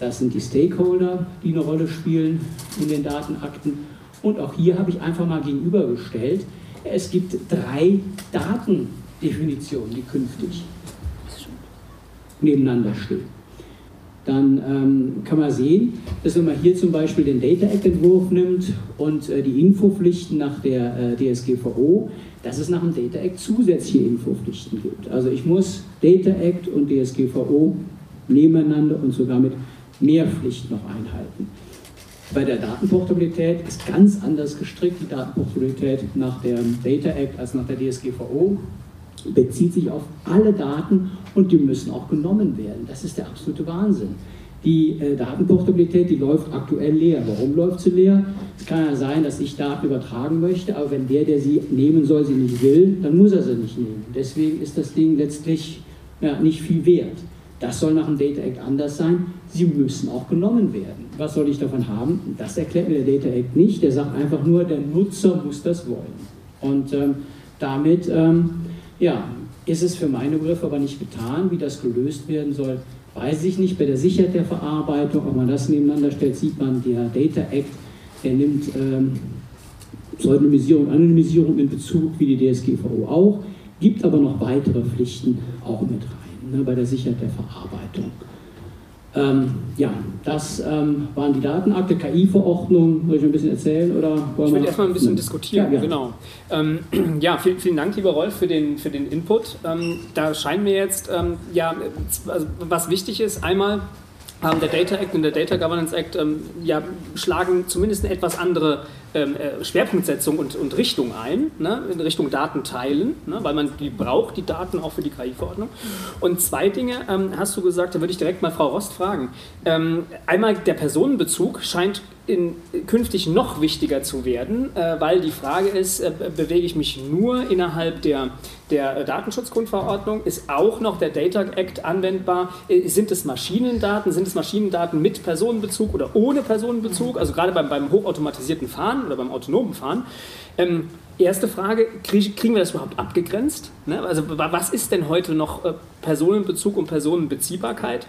Speaker 2: Das sind die Stakeholder, die eine Rolle spielen in den Datenakten. Und auch hier habe ich einfach mal gegenübergestellt, es gibt drei Datendefinitionen, die künftig nebeneinander stehen dann ähm, kann man sehen, dass wenn man hier zum Beispiel den Data Act Entwurf nimmt und äh, die Infopflichten nach der äh, DSGVO, dass es nach dem Data Act zusätzliche Infopflichten gibt. Also ich muss Data Act und DSGVO nebeneinander und sogar mit mehr Pflichten noch einhalten. Bei der Datenportabilität ist ganz anders gestrickt, die Datenportabilität nach dem Data Act als nach der DSGVO bezieht sich auf alle Daten und die müssen auch genommen werden. Das ist der absolute Wahnsinn. Die äh, Datenportabilität, die läuft aktuell leer. Warum läuft sie leer? Es kann ja sein, dass ich Daten übertragen möchte, aber wenn der, der sie nehmen soll, sie nicht will, dann muss er sie nicht nehmen. Deswegen ist das Ding letztlich ja, nicht viel wert. Das soll nach dem Data Act anders sein. Sie müssen auch genommen werden. Was soll ich davon haben? Das erklärt mir der Data Act nicht. Der sagt einfach nur, der Nutzer muss das wollen. Und ähm, damit ähm, ja, ist es für meine Begriffe aber nicht getan. Wie das gelöst werden soll, weiß ich nicht. Bei der Sicherheit der Verarbeitung, wenn man das nebeneinander stellt, sieht man, der Data Act, der nimmt ähm, Pseudonymisierung, Anonymisierung in Bezug, wie die DSGVO auch, gibt aber noch weitere Pflichten auch mit rein, ne, bei der Sicherheit der Verarbeitung. Ähm, ja, das ähm, waren die Datenakte, KI-Verordnung. Soll ich ein bisschen erzählen? Oder
Speaker 3: ich will erstmal ein bisschen diskutieren, ja, genau. Ähm, ja, vielen, vielen, Dank, lieber Rolf, für den, für den Input. Ähm, da scheint mir jetzt, ähm, ja, also was wichtig ist, einmal ähm, der Data Act und der Data Governance Act ja, schlagen zumindest eine etwas andere Schwerpunktsetzung und, und Richtung ein, ne, in Richtung Daten teilen, ne, weil man die braucht, die Daten auch für die KI-Verordnung. Und zwei Dinge ähm, hast du gesagt, da würde ich direkt mal Frau Rost fragen. Ähm, einmal der Personenbezug scheint in, künftig noch wichtiger zu werden, äh, weil die Frage ist, äh, bewege ich mich nur innerhalb der, der Datenschutzgrundverordnung? Ist auch noch der Data Act anwendbar? Äh, sind es Maschinendaten? Sind es Maschinendaten mit Personenbezug oder ohne Personenbezug? Also gerade beim, beim hochautomatisierten Fahren oder beim autonomen Fahren. Ähm, erste Frage, kriegen wir das überhaupt abgegrenzt? Ne? Also was ist denn heute noch äh, Personenbezug und Personenbeziehbarkeit?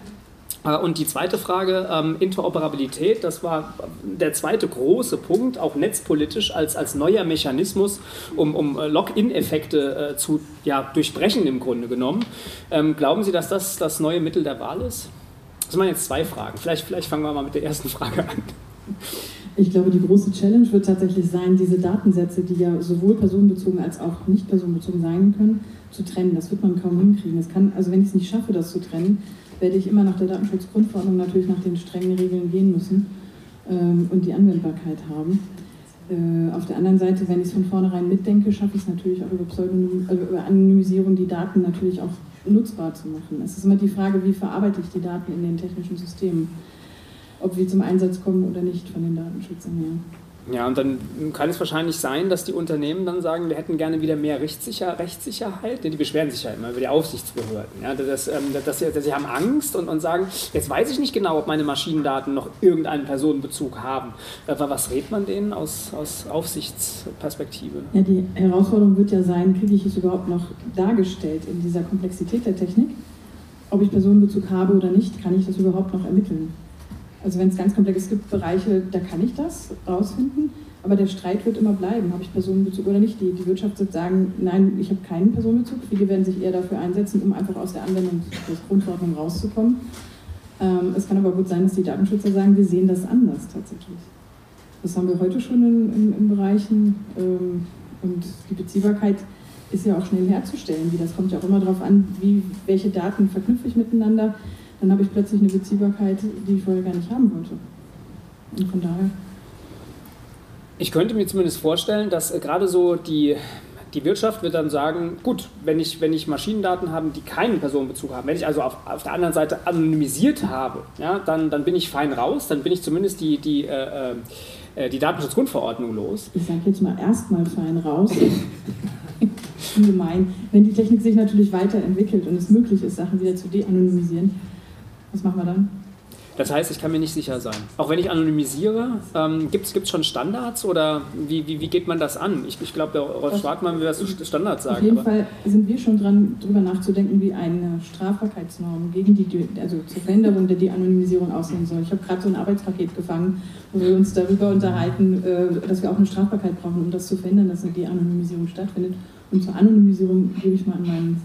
Speaker 3: Äh, und die zweite Frage, ähm, Interoperabilität, das war der zweite große Punkt, auch netzpolitisch als, als neuer Mechanismus, um, um äh, Lock-in-Effekte äh, zu ja, durchbrechen im Grunde genommen. Ähm, glauben Sie, dass das das neue Mittel der Wahl ist? Das waren jetzt zwei Fragen. Vielleicht, vielleicht fangen wir mal mit der ersten Frage an.
Speaker 4: Ich glaube, die große Challenge wird tatsächlich sein, diese Datensätze, die ja sowohl personenbezogen als auch nicht personenbezogen sein können, zu trennen. Das wird man kaum hinkriegen. Das kann, also wenn ich es nicht schaffe, das zu trennen, werde ich immer nach der Datenschutzgrundverordnung natürlich nach den strengen Regeln gehen müssen ähm, und die Anwendbarkeit haben. Äh, auf der anderen Seite, wenn ich es von vornherein mitdenke, schaffe ich es natürlich auch über, Pseudonym, also über Anonymisierung die Daten natürlich auch nutzbar zu machen. Es ist immer die Frage, wie verarbeite ich die Daten in den technischen Systemen, ob wir zum Einsatz kommen oder nicht von den Datenschützern her.
Speaker 3: Ja, und dann kann es wahrscheinlich sein, dass die Unternehmen dann sagen, wir hätten gerne wieder mehr Rechtssicher Rechtssicherheit. Die beschweren sich ja immer über die Aufsichtsbehörden. Ja, das, ähm, das, das, sie haben Angst und, und sagen, jetzt weiß ich nicht genau, ob meine Maschinendaten noch irgendeinen Personenbezug haben. Aber äh, was rät man denen aus, aus Aufsichtsperspektive?
Speaker 4: Ja, die Herausforderung wird ja sein, kriege ich es überhaupt noch dargestellt in dieser Komplexität der Technik? Ob ich Personenbezug habe oder nicht, kann ich das überhaupt noch ermitteln? Also wenn es ganz komplex ist, gibt Bereiche, da kann ich das rausfinden, aber der Streit wird immer bleiben, habe ich Personenbezug oder nicht. Die, die Wirtschaft wird sagen, nein, ich habe keinen Personenbezug. Viele werden sich eher dafür einsetzen, um einfach aus der Anwendung der Grundverordnung rauszukommen. Ähm, es kann aber gut sein, dass die Datenschützer sagen, wir sehen das anders tatsächlich. Das haben wir heute schon in, in, in Bereichen ähm, und die Beziehbarkeit ist ja auch schnell herzustellen. Wie das kommt ja auch immer darauf an, wie, welche Daten verknüpfe ich miteinander dann habe ich plötzlich eine Beziehbarkeit, die ich vorher gar nicht haben wollte. Und von daher.
Speaker 3: Ich könnte mir zumindest vorstellen, dass äh, gerade so die, die Wirtschaft wird dann sagen, gut, wenn ich, wenn ich Maschinendaten habe, die keinen Personenbezug haben, wenn ich also auf, auf der anderen Seite anonymisiert habe, ja, dann, dann bin ich fein raus, dann bin ich zumindest die, die, äh, äh, die Datenschutzgrundverordnung los.
Speaker 4: Ich sage jetzt mal erstmal fein raus. gemein. Wenn die Technik sich natürlich weiterentwickelt und es möglich ist, Sachen wieder zu de-anonymisieren, was machen wir dann?
Speaker 3: Das heißt, ich kann mir nicht sicher sein. Auch wenn ich anonymisiere, ähm, gibt es schon Standards oder wie, wie, wie, geht man das an? Ich, ich glaube, der Rolf Schwartmann will das Standards sagen.
Speaker 4: Auf jeden Fall sind wir schon dran, darüber nachzudenken, wie eine Strafbarkeitsnorm gegen die, also zur Verhinderung der De-Anonymisierung aussehen soll. Ich habe gerade so ein Arbeitspaket gefangen, wo wir uns darüber unterhalten, äh, dass wir auch eine Strafbarkeit brauchen, um das zu verhindern, dass eine De-Anonymisierung stattfindet. Und zur Anonymisierung gebe ich mal an meinen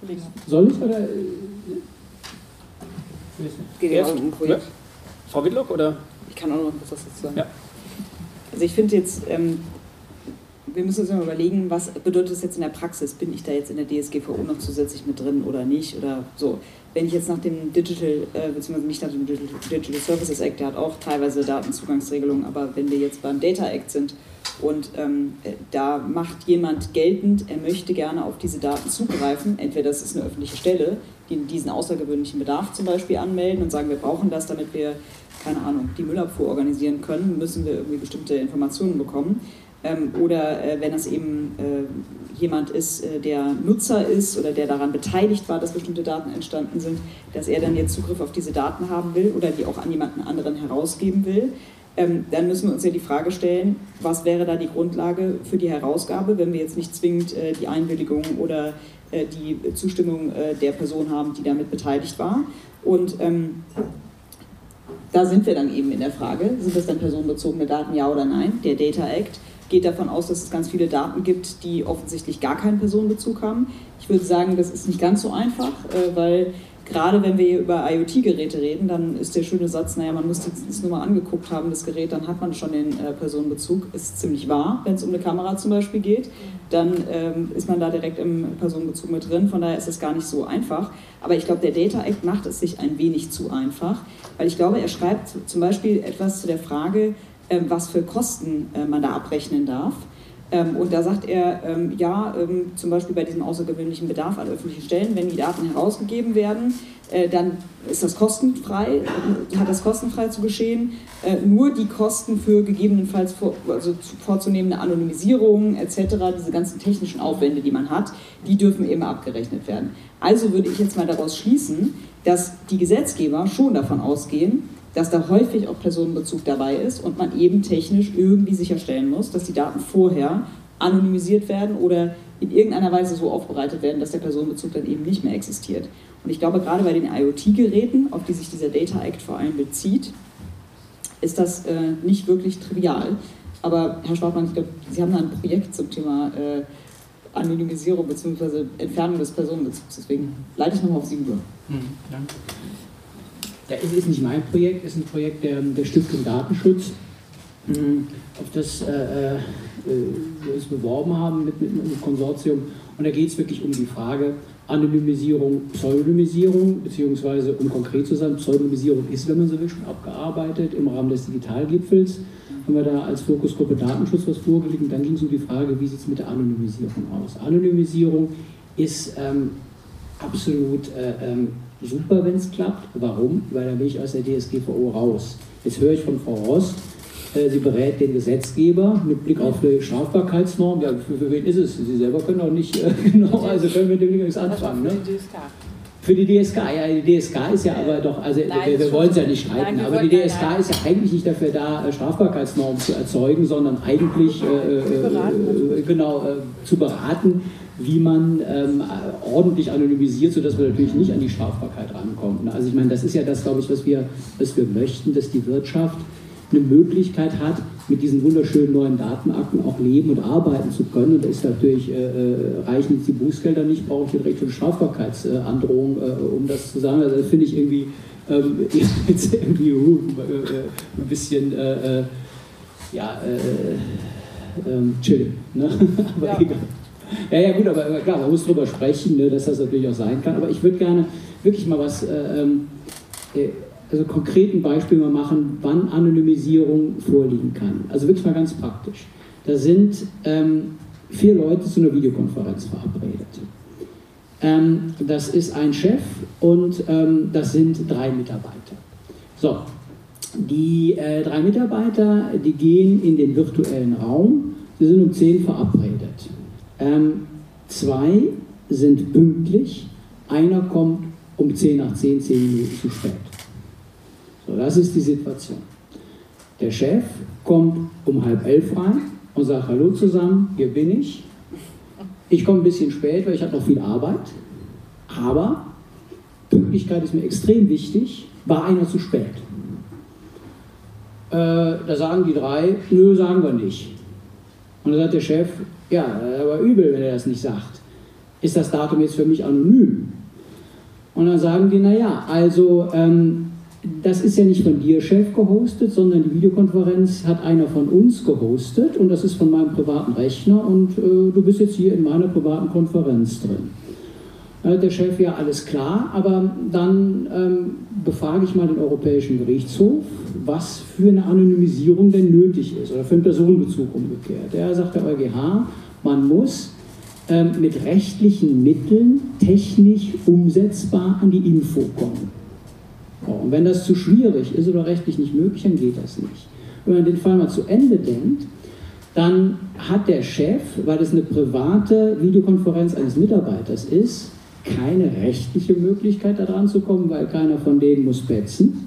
Speaker 3: Kollegen. Soll ich oder
Speaker 5: Geht ja um Projekt.
Speaker 3: Frau Wittlock oder?
Speaker 5: Ich kann auch noch was dazu sagen. Ja. Also ich finde jetzt, ähm, wir müssen uns mal überlegen, was bedeutet das jetzt in der Praxis? Bin ich da jetzt in der DSGVO noch zusätzlich mit drin oder nicht? Oder so. Wenn ich jetzt nach dem Digital, äh, beziehungsweise nicht nach dem Digital, Digital Services Act, der hat auch teilweise Datenzugangsregelungen, aber wenn wir jetzt beim Data Act sind und ähm, äh, da macht jemand geltend, er möchte gerne auf diese Daten zugreifen, entweder das ist eine öffentliche Stelle, die diesen außergewöhnlichen Bedarf zum Beispiel anmelden und sagen, wir brauchen das, damit wir, keine Ahnung, die Müllabfuhr organisieren können, müssen wir irgendwie bestimmte Informationen bekommen. Ähm, oder äh, wenn es eben äh, jemand ist, äh, der Nutzer ist oder der daran beteiligt war, dass bestimmte Daten entstanden sind, dass er dann jetzt Zugriff auf diese Daten haben will oder die auch an jemanden anderen herausgeben will. Ähm, dann müssen wir uns ja die Frage stellen, was wäre da die Grundlage für die Herausgabe, wenn wir jetzt nicht zwingend äh, die Einwilligung oder äh, die Zustimmung äh, der Person haben, die damit beteiligt war. Und ähm, da sind wir dann eben in der Frage, sind das dann personenbezogene Daten, ja oder nein? Der Data Act geht davon aus, dass es ganz viele Daten gibt, die offensichtlich gar keinen Personenbezug haben. Ich würde sagen, das ist nicht ganz so einfach, äh, weil gerade wenn wir über IoT-Geräte reden, dann ist der schöne Satz, naja, man muss das nur mal angeguckt haben, das Gerät, dann hat man schon den äh, Personenbezug. Ist ziemlich wahr, wenn es um eine Kamera zum Beispiel geht, dann ähm, ist man da direkt im Personenbezug mit drin, von daher ist es gar nicht so einfach. Aber ich glaube, der Data Act macht es sich ein wenig zu einfach, weil ich glaube, er schreibt zum Beispiel etwas zu der Frage, äh, was für Kosten äh, man da abrechnen darf. Ähm, und da sagt er, ähm, ja, ähm, zum Beispiel bei diesem außergewöhnlichen Bedarf an öffentlichen Stellen, wenn die Daten herausgegeben werden, äh, dann ist das kostenfrei, äh, hat das kostenfrei zu geschehen. Äh, nur die Kosten für gegebenenfalls vor, also vorzunehmende Anonymisierung etc., diese ganzen technischen Aufwände, die man hat, die dürfen eben abgerechnet werden. Also würde ich jetzt mal daraus schließen, dass die Gesetzgeber schon davon ausgehen, dass da häufig auch Personenbezug dabei ist und man eben technisch irgendwie sicherstellen muss, dass die Daten vorher anonymisiert werden oder in irgendeiner Weise so aufbereitet werden, dass der Personenbezug dann eben nicht mehr existiert. Und ich glaube, gerade bei den IoT-Geräten, auf die sich dieser Data Act vor allem bezieht, ist das äh, nicht wirklich trivial. Aber Herr Schwartmann, ich glaube, Sie haben da ein Projekt zum Thema äh, Anonymisierung bzw. Entfernung des Personenbezugs. Deswegen leite ich nochmal auf Sie über. Mhm, danke.
Speaker 2: Ja, es ist nicht mein Projekt, es ist ein Projekt der, der Stiftung Datenschutz, mhm, auf das äh, äh, wir uns beworben haben mit, mit einem Konsortium. Und da geht es wirklich um die Frage Anonymisierung, Pseudonymisierung, beziehungsweise um konkret zu sein, Pseudonymisierung ist, wenn man so will, schon abgearbeitet im Rahmen des Digitalgipfels. Haben wir da als Fokusgruppe Datenschutz was vorgelegt und dann ging es um die Frage, wie sieht es mit der Anonymisierung aus. Anonymisierung ist ähm, absolut äh, ähm, super, wenn es klappt. Warum? Weil da bin ich aus der DSGVO raus. Jetzt höre ich von Frau Rost, äh, sie berät den Gesetzgeber mit Blick auf die Strafbarkeitsnorm. Ja, für, für wen ist es? Sie selber können auch nicht äh, genau, also können wir mit dem nichts anfangen. Ne? Für die DSK, ja, die DSK ist ja aber doch, also nein, wir, wir wollen es ja nicht streiten, nein, aber die DSK nein. ist ja eigentlich nicht dafür da, äh, Strafbarkeitsnormen zu erzeugen, sondern eigentlich äh, äh, genau äh, zu beraten, wie man ähm, ordentlich anonymisiert, sodass wir natürlich nicht an die Strafbarkeit rankommen. Also ich meine, das ist ja das, glaube ich, was wir, was wir möchten, dass die Wirtschaft eine Möglichkeit hat, mit diesen wunderschönen neuen Datenakten auch leben und arbeiten zu können. Und da ist natürlich, äh, äh reichen jetzt die Bußgelder nicht, brauche ich direkt schon Strafbarkeitsandrohung, äh, um das zu sagen. Also das finde ich irgendwie, ähm, jetzt irgendwie uh, äh, ein bisschen, äh, äh, ja, ähm, chillen. Ne? Aber ja. egal. Ja, ja, gut, aber klar, man muss darüber sprechen, ne, dass das natürlich auch sein kann. Aber ich würde gerne wirklich mal was, äh, ähm, äh, also konkreten Beispiel mal machen, wann Anonymisierung vorliegen kann. Also wirklich mal ganz praktisch. Da sind ähm, vier Leute zu einer Videokonferenz verabredet. Ähm, das ist ein Chef und ähm, das sind drei Mitarbeiter. So, die äh, drei Mitarbeiter, die gehen in den virtuellen Raum. Sie sind um 10 verabredet. Ähm, zwei sind pünktlich, einer kommt um 10 nach 10, 10 Minuten zu spät. So, das ist die Situation. Der Chef kommt um halb elf rein und sagt, hallo zusammen, hier bin ich. Ich komme ein bisschen spät, weil ich habe noch viel Arbeit. Aber Pünktlichkeit ist mir extrem wichtig. War einer zu spät? Äh, da sagen die drei, nö, sagen wir nicht. Und dann sagt der Chef, ja, aber übel, wenn er das nicht sagt. Ist das Datum jetzt für mich anonym? Und dann sagen die, naja, also ähm, das ist ja nicht von dir, Chef, gehostet, sondern die Videokonferenz hat einer von uns gehostet und das ist von meinem privaten Rechner und äh, du bist jetzt hier in meiner privaten Konferenz drin. Äh, der Chef, ja, alles klar, aber dann ähm, befrage ich mal den Europäischen Gerichtshof, was für eine Anonymisierung denn nötig ist oder für einen Personenbezug umgekehrt. Er sagt der EuGH, man muss ähm, mit rechtlichen Mitteln technisch umsetzbar an die Info kommen. Und wenn das zu schwierig ist oder rechtlich nicht möglich, dann geht das nicht. Wenn man den Fall mal zu Ende denkt, dann hat der Chef, weil es eine private Videokonferenz eines Mitarbeiters ist, keine rechtliche Möglichkeit, da dran zu kommen, weil keiner von denen muss betzen.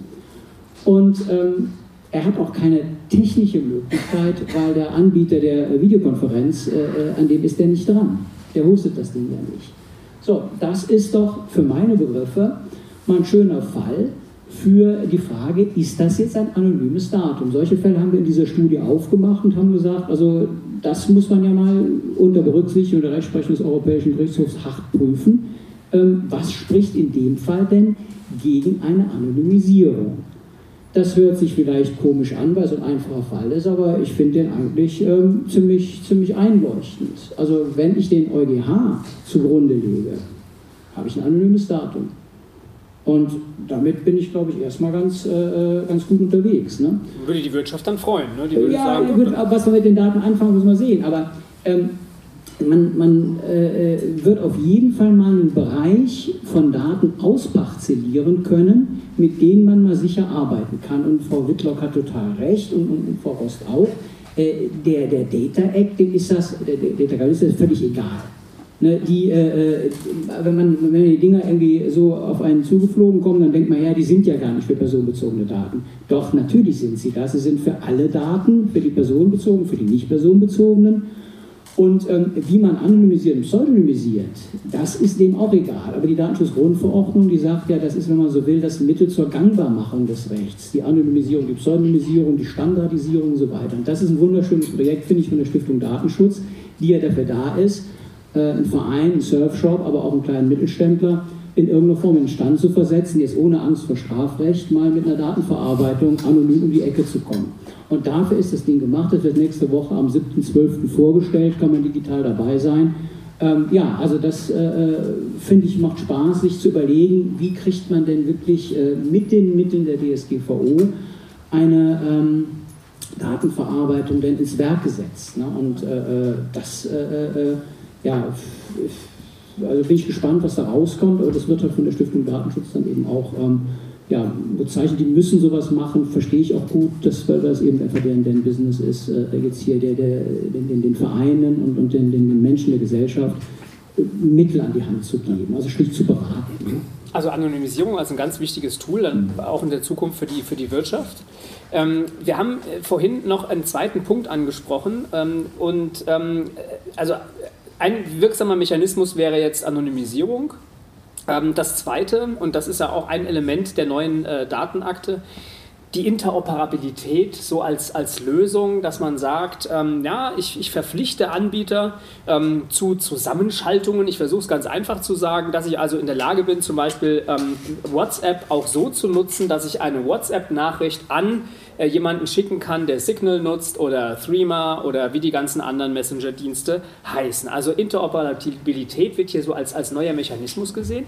Speaker 2: Und ähm, er hat auch keine technische Möglichkeit, weil der Anbieter der Videokonferenz, äh, äh, an dem ist der nicht dran. Der hostet das Ding ja nicht. So, das ist doch für meine Begriffe mal ein schöner Fall für die Frage, ist das jetzt ein anonymes Datum? Solche Fälle haben wir in dieser Studie aufgemacht und haben gesagt, also das muss man ja mal unter Berücksichtigung der Rechtsprechung des Europäischen Gerichtshofs hart prüfen. Ähm, was spricht in dem Fall denn gegen eine Anonymisierung? Das hört sich vielleicht komisch an, weil es ein einfacher Fall ist, aber ich finde den eigentlich ähm, ziemlich, ziemlich einleuchtend. Also wenn ich den EuGH zugrunde lege, habe ich ein anonymes Datum. Und damit bin ich, glaube ich, erstmal ganz, äh, äh, ganz gut unterwegs. Ne?
Speaker 3: Würde die Wirtschaft dann freuen? Ne? Die würde
Speaker 2: ja, sagen, gut, was wir mit den Daten anfangen, muss man sehen. Aber Ähm, man, man äh, wird auf jeden Fall mal einen Bereich von Daten ausparzellieren können, mit denen man mal sicher arbeiten kann. Und Frau Whitlock hat total recht und, und, und Frau Rost auch. Äh, der, der Data Act, dem ist das, der, der Data ist das völlig egal. Ne, die, äh, äh, wenn, man, wenn die Dinger irgendwie so auf einen zugeflogen kommen, dann denkt man, ja, die sind ja gar nicht für personenbezogene Daten. Doch, natürlich sind sie das. Sie sind für alle Daten, für die personenbezogenen, für die nicht personenbezogenen. Und ähm, wie man anonymisiert und pseudonymisiert, das ist dem auch egal. Aber die Datenschutzgrundverordnung, die sagt ja, das ist, wenn man so will, das Mittel zur Gangbarmachung des Rechts. Die Anonymisierung, die Pseudonymisierung, die Standardisierung und so weiter. Und das ist ein wunderschönes Projekt, finde ich, von der Stiftung Datenschutz, die ja dafür da ist, äh, einen Verein, einen Surfshop, aber auch einen kleinen Mittelständler in irgendeiner Form in Stand zu versetzen, jetzt ohne Angst vor Strafrecht mal mit einer Datenverarbeitung anonym um die Ecke zu kommen. Und dafür ist das Ding gemacht. Das wird nächste Woche am 7.12. vorgestellt, kann man digital dabei sein. Ähm, ja, also das äh, äh, finde ich macht Spaß, sich zu überlegen, wie kriegt man denn wirklich äh, mit den Mitteln der DSGVO eine ähm, Datenverarbeitung denn ins Werk gesetzt. Ne? Und äh, äh das, äh, ja, also bin ich gespannt, was da rauskommt, aber das wird halt von der Stiftung Datenschutz dann eben auch ähm, ja, bezeichnet, die müssen sowas machen, verstehe ich auch gut, dass, weil das eben einfach deren, deren Business ist, äh, jetzt hier der, der, den, den Vereinen und, und den, den Menschen der Gesellschaft äh, Mittel an die Hand zu geben, also schlicht zu beraten. Ne?
Speaker 3: Also Anonymisierung als ein ganz wichtiges Tool, dann mhm. auch in der Zukunft für die, für die Wirtschaft. Ähm, wir haben äh, vorhin noch einen zweiten Punkt angesprochen ähm, und ähm, also ein wirksamer Mechanismus wäre jetzt Anonymisierung. Ähm, das Zweite, und das ist ja auch ein Element der neuen äh, Datenakte, die Interoperabilität so als, als Lösung, dass man sagt, ähm, ja, ich, ich verpflichte Anbieter ähm, zu Zusammenschaltungen. Ich versuche es ganz einfach zu sagen, dass ich also in der Lage bin, zum Beispiel ähm, WhatsApp auch so zu nutzen, dass ich eine WhatsApp-Nachricht an äh, jemanden schicken kann, der Signal nutzt oder Threema oder wie die ganzen anderen Messenger-Dienste heißen. Also Interoperabilität wird hier so als, als neuer Mechanismus gesehen.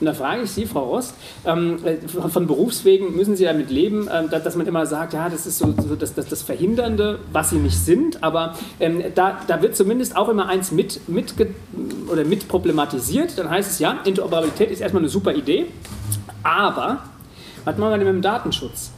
Speaker 3: Und da frage ich Sie, Frau Rost, ähm, äh, von Berufswegen müssen Sie damit leben, äh, dass man immer sagt, ja, das ist so, so das, das, das Verhindernde, was Sie nicht sind, aber ähm, da, da wird zumindest auch immer eins mit, mit, oder mit problematisiert. Dann heißt es ja, Interoperabilität ist erstmal eine super Idee, aber was machen wir denn mit dem Datenschutz?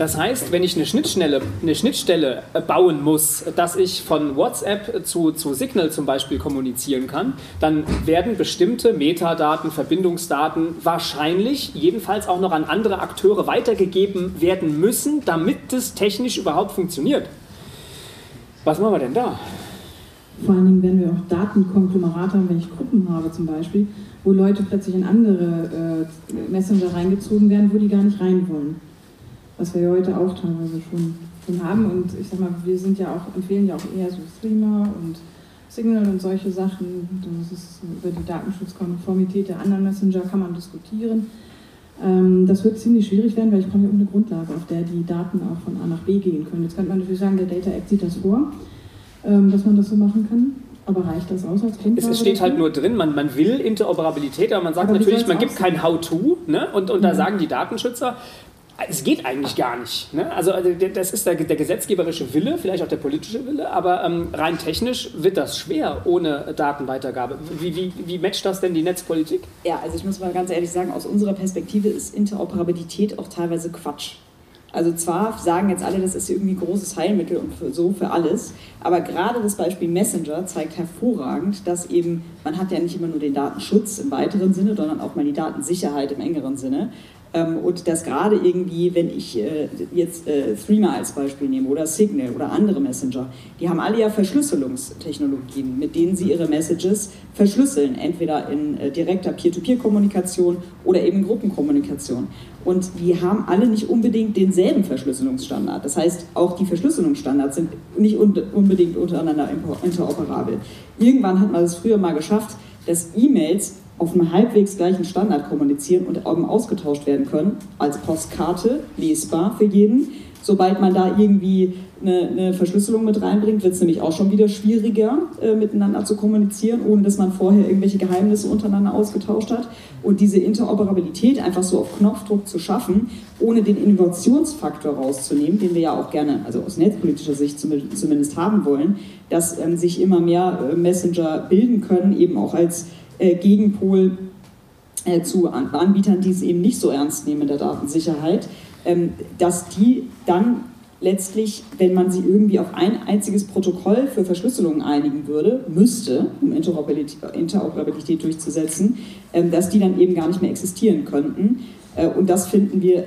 Speaker 3: Das heißt, wenn ich eine Schnittstelle, eine Schnittstelle äh, bauen muss, dass ich von WhatsApp zu, zu Signal zum Beispiel kommunizieren kann, dann werden bestimmte Metadaten, Verbindungsdaten wahrscheinlich jedenfalls auch noch an andere Akteure weitergegeben werden müssen, damit es technisch überhaupt funktioniert. Was machen wir denn da?
Speaker 4: Vor allen Dingen, wenn wir auch Datenkonglomerate haben, wenn ich Gruppen habe zum Beispiel, wo Leute plötzlich in andere äh, Messenger reingezogen werden, wo die gar nicht rein wollen was wir heute auch teilweise schon, schon haben. Und ich sag mal, wir sind ja auch, empfehlen ja auch eher so Streamer und Signal und solche Sachen. Das ist über die Datenschutzkonformität der anderen Messenger kann man diskutieren. Ähm, das wird ziemlich schwierig werden, weil ich brauche ja eine Grundlage, auf der die Daten auch von A nach B gehen können. Jetzt könnte man natürlich sagen, der Data Act sieht das vor, ähm, dass man das so machen kann. Aber reicht das aus als
Speaker 3: Grundlage? Es steht halt nur drin, man, man will Interoperabilität, aber man sagt aber natürlich, man gibt kein How-To. Ne? Und, und da sagen die Datenschützer, es geht eigentlich gar nicht. Ne? Also, also das ist der, der, gesetzgeberische Wille, vielleicht auch der politische Wille, aber ähm, rein technisch wird das schwer ohne Datenweitergabe. Wie, wie, wie matcht das denn die Netzpolitik?
Speaker 5: Ja, also ich muss mal ganz ehrlich sagen, aus unserer Perspektive ist Interoperabilität auch teilweise Quatsch. Also zwar sagen jetzt alle, das ist irgendwie großes Heilmittel und für, so für alles, aber gerade das Beispiel Messenger zeigt hervorragend, dass eben, man hat ja nicht immer nur den Datenschutz im weiteren Sinne, sondern auch mal die Datensicherheit im engeren Sinne. Ähm, und dass gerade irgendwie, wenn ich äh, jetzt äh, Threema als Beispiel nehme oder Signal oder andere Messenger, die haben alle ja Verschlüsselungstechnologien, mit denen sie ihre Messages verschlüsseln, entweder in äh, direkter Peer-to-Peer-Kommunikation oder eben Gruppenkommunikation. Und die haben alle nicht unbedingt denselben Verschlüsselungsstandard. Das heißt, auch die Verschlüsselungsstandards sind nicht un unbedingt untereinander interoperabel. Irgendwann hat man es früher mal geschafft, dass E-Mails auf einem halbwegs gleichen Standard kommunizieren und ausgetauscht werden können, als Postkarte, lesbar für jeden. Sobald man da irgendwie eine, eine Verschlüsselung mit reinbringt, wird es nämlich auch schon wieder schwieriger, äh, miteinander zu kommunizieren, ohne dass man vorher irgendwelche Geheimnisse untereinander ausgetauscht hat. Und diese Interoperabilität einfach so auf Knopfdruck zu schaffen, ohne den Innovationsfaktor rauszunehmen, den wir ja auch gerne, also aus netzpolitischer Sicht zumindest haben wollen, dass ähm, sich immer mehr äh, Messenger bilden können, eben auch als Gegenpol äh, zu Anbietern, die es eben nicht so ernst nehmen mit der Datensicherheit, ähm, dass die dann letztlich, wenn man sie irgendwie auf ein einziges Protokoll für Verschlüsselung einigen würde, müsste, um Interoperabilität, Interoperabilität durchzusetzen, ähm, dass die dann eben gar nicht mehr existieren könnten. Äh, und das finden wir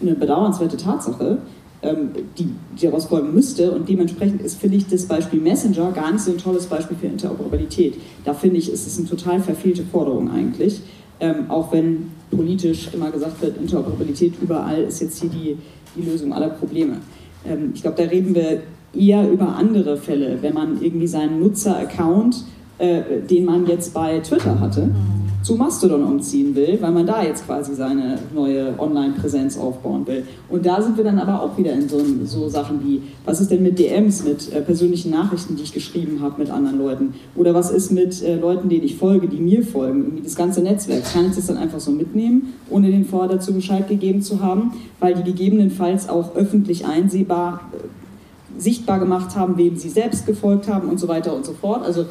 Speaker 5: eine bedauernswerte Tatsache, ähm, die, die daraus folgen müsste. Und dementsprechend ist, finde ich, das Beispiel Messenger gar nicht so ein tolles Beispiel für Interoperabilität. Da finde ich, ist es eine total verfehlte Forderung eigentlich. Ähm, auch wenn politisch immer gesagt wird, Interoperabilität überall ist jetzt hier die, die Lösung aller Probleme. Ähm, ich glaube, da reden wir eher über andere Fälle, wenn man irgendwie seinen Nutzer-Account, äh, den man jetzt bei Twitter hatte, zu Mastodon umziehen will, weil man da jetzt quasi seine neue Online-Präsenz aufbauen will. Und da sind wir dann aber auch wieder in so, so Sachen wie, was ist denn mit DMs, mit äh, persönlichen Nachrichten, die ich geschrieben habe mit anderen Leuten? Oder was ist mit äh, Leuten, denen ich folge, die mir folgen? Irgendwie das ganze Netzwerk. Kann ich das dann einfach so mitnehmen, ohne den vorher dazu Bescheid gegeben zu haben? Weil die gegebenenfalls auch öffentlich einsehbar äh, sichtbar gemacht haben, wem sie selbst gefolgt haben und so weiter und so fort. Also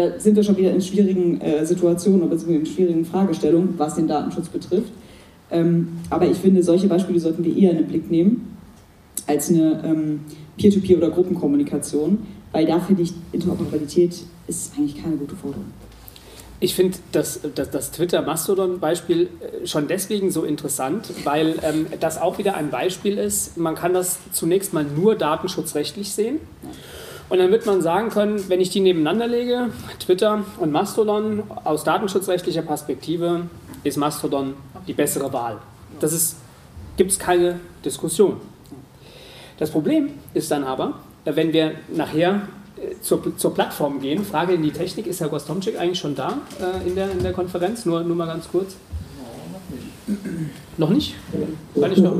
Speaker 5: da sind wir schon wieder in schwierigen äh, Situationen oder in schwierigen Fragestellungen, was den Datenschutz betrifft. Ähm, aber ich finde, solche Beispiele sollten wir eher in den Blick nehmen als eine ähm, Peer-to-Peer- oder Gruppenkommunikation, weil da finde ich, Interoperabilität ist eigentlich keine gute Forderung.
Speaker 3: Ich finde das, das, das Twitter-Mastodon-Beispiel äh, schon deswegen so interessant, weil ähm, das auch wieder ein Beispiel ist. Man kann das zunächst mal nur datenschutzrechtlich sehen. Und dann wird man sagen können, wenn ich die nebeneinander lege, Twitter und Mastodon, aus datenschutzrechtlicher Perspektive ist Mastodon die bessere Wahl. Das gibt es keine Diskussion. Das Problem ist dann aber, wenn wir nachher äh, zur, zur Plattform gehen, Frage in die Technik, ist Herr Gostomczyk eigentlich schon da äh, in, der, in der Konferenz? Nur, nur mal ganz kurz. Noch nicht? Kann ich noch?